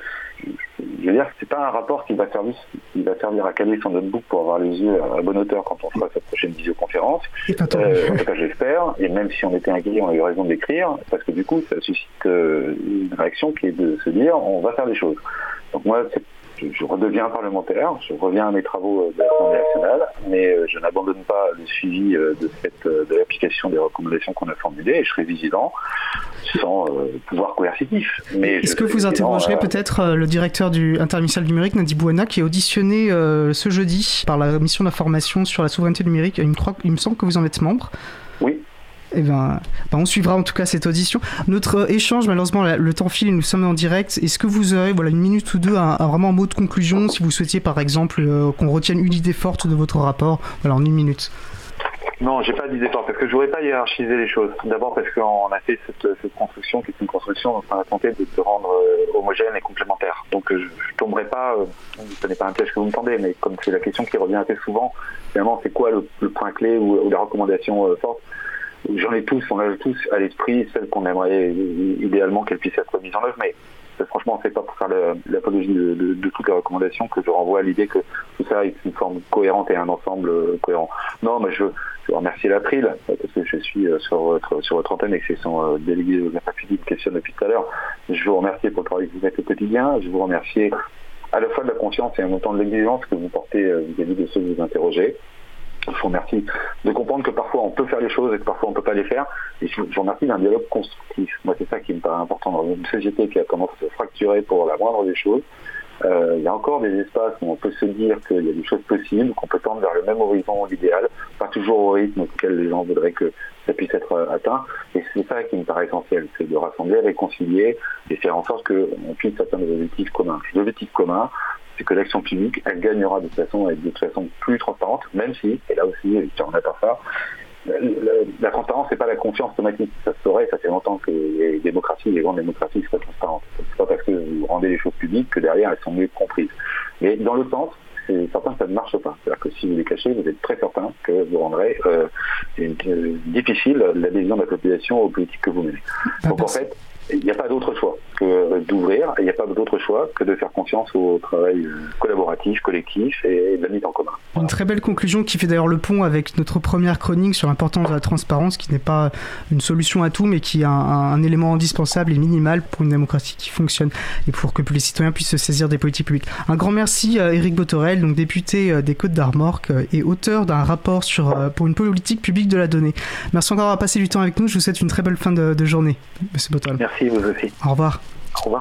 je veux dire que c'est pas un rapport qui va servir, qui va servir à caler son notebook pour avoir les yeux à bonne hauteur quand on fera cette prochaine visioconférence. Euh, en tout cas, j'espère. Et même si on était inquiet, on a eu raison d'écrire, parce que du coup, ça suscite une réaction qui est de se dire, on va faire des choses. Donc moi, je redeviens parlementaire, je reviens à mes travaux euh, de l'Assemblée nationale, mais euh, je n'abandonne pas le suivi euh, de, cette, de l'application des recommandations qu'on a formulées et je serai vigilant sans pouvoir coercitif. Est-ce que vous interrogerez peut-être le directeur du interministériel numérique, Nadi Bouana, qui est auditionné ce jeudi par la mission d'information sur la souveraineté numérique il me, croit, il me semble que vous en êtes membre. Oui. Eh ben, ben, on suivra en tout cas cette audition. Notre échange, malheureusement, le temps file et nous sommes en direct. Est-ce que vous aurez voilà, une minute ou deux, un, vraiment un mot de conclusion, si vous souhaitiez par exemple euh, qu'on retienne une idée forte de votre rapport Voilà, en une minute? Non, j'ai pas d'idée forte parce que je voudrais pas hiérarchiser les choses. D'abord parce qu'on a fait cette, construction qui est une construction dont on a tenté de se rendre euh, homogène et complémentaire. Donc euh, je, ne tomberai pas, ce n'est pas un piège que vous me tendez, mais comme c'est la question qui revient assez souvent, finalement c'est quoi le, point clé ou, la recommandation forte? J'en ai tous, on a tous à l'esprit celle qu'on aimerait idéalement qu'elle puisse être mise en œuvre, mais franchement, c'est pas pour faire l'apologie de, toutes les recommandations que je renvoie à l'idée que tout ça est une forme cohérente et un ensemble euh, cohérent. Non, mais je, je remercie l'April, parce que je suis euh, sur votre, antenne et que c'est son euh, délégué aux affaires publiques questionne depuis tout à l'heure. Je vous remercie pour le travail que vous faites au quotidien. Je vous remercie à la fois de la confiance et en même temps de l'exigence que vous portez vis-à-vis de ceux que vous interrogez je vous remercie de comprendre que parfois on peut faire les choses et que parfois on ne peut pas les faire. Et je vous remercie d'un dialogue constructif. Moi, c'est ça qui me paraît important dans une société qui a tendance à se fracturer pour la moindre des choses. Euh, il y a encore des espaces où on peut se dire qu'il y a des choses possibles, qu'on peut tendre vers le même horizon idéal, pas toujours au rythme auquel les gens voudraient que ça puisse être atteint. Et c'est ça qui me paraît essentiel, c'est de rassembler, réconcilier et faire en sorte qu'on puisse atteindre des objectifs communs. Les objectifs communs, c'est que l'action publique, elle gagnera de toute façon, de toute façon plus transparente, même si, et là aussi, en as pas ça, la, transparence, c'est pas la confiance automatique. Ça se saurait, ça fait longtemps que les démocraties, les grandes démocraties soient transparentes. C'est pas parce que vous rendez les choses publiques que derrière elles sont mieux comprises. Mais dans le sens, c'est certain que ça ne marche pas. C'est-à-dire que si vous les cachez, vous êtes très certain que vous rendrez euh, difficile l'adhésion de la population aux politiques que vous menez. Donc en fait, il n'y a pas d'autre choix que d'ouvrir, il n'y a pas d'autre choix que de faire confiance au travail euh, collaboratif, collectif et de la mise en commun. Une très belle conclusion qui fait d'ailleurs le pont avec notre première chronique sur l'importance de la transparence, qui n'est pas une solution à tout, mais qui est un, élément indispensable et minimal pour une démocratie qui fonctionne et pour que les citoyens puissent se saisir des politiques publiques. Un grand merci à Éric Botorel, donc député euh, des Côtes d'Armor euh, et auteur d'un rapport sur, pour une politique publique de la donnée. Merci encore d'avoir passé du temps avec nous. Je vous souhaite une très belle fin de, journée, Monsieur Botorel. Merci, vous aussi. Au revoir. Au revoir.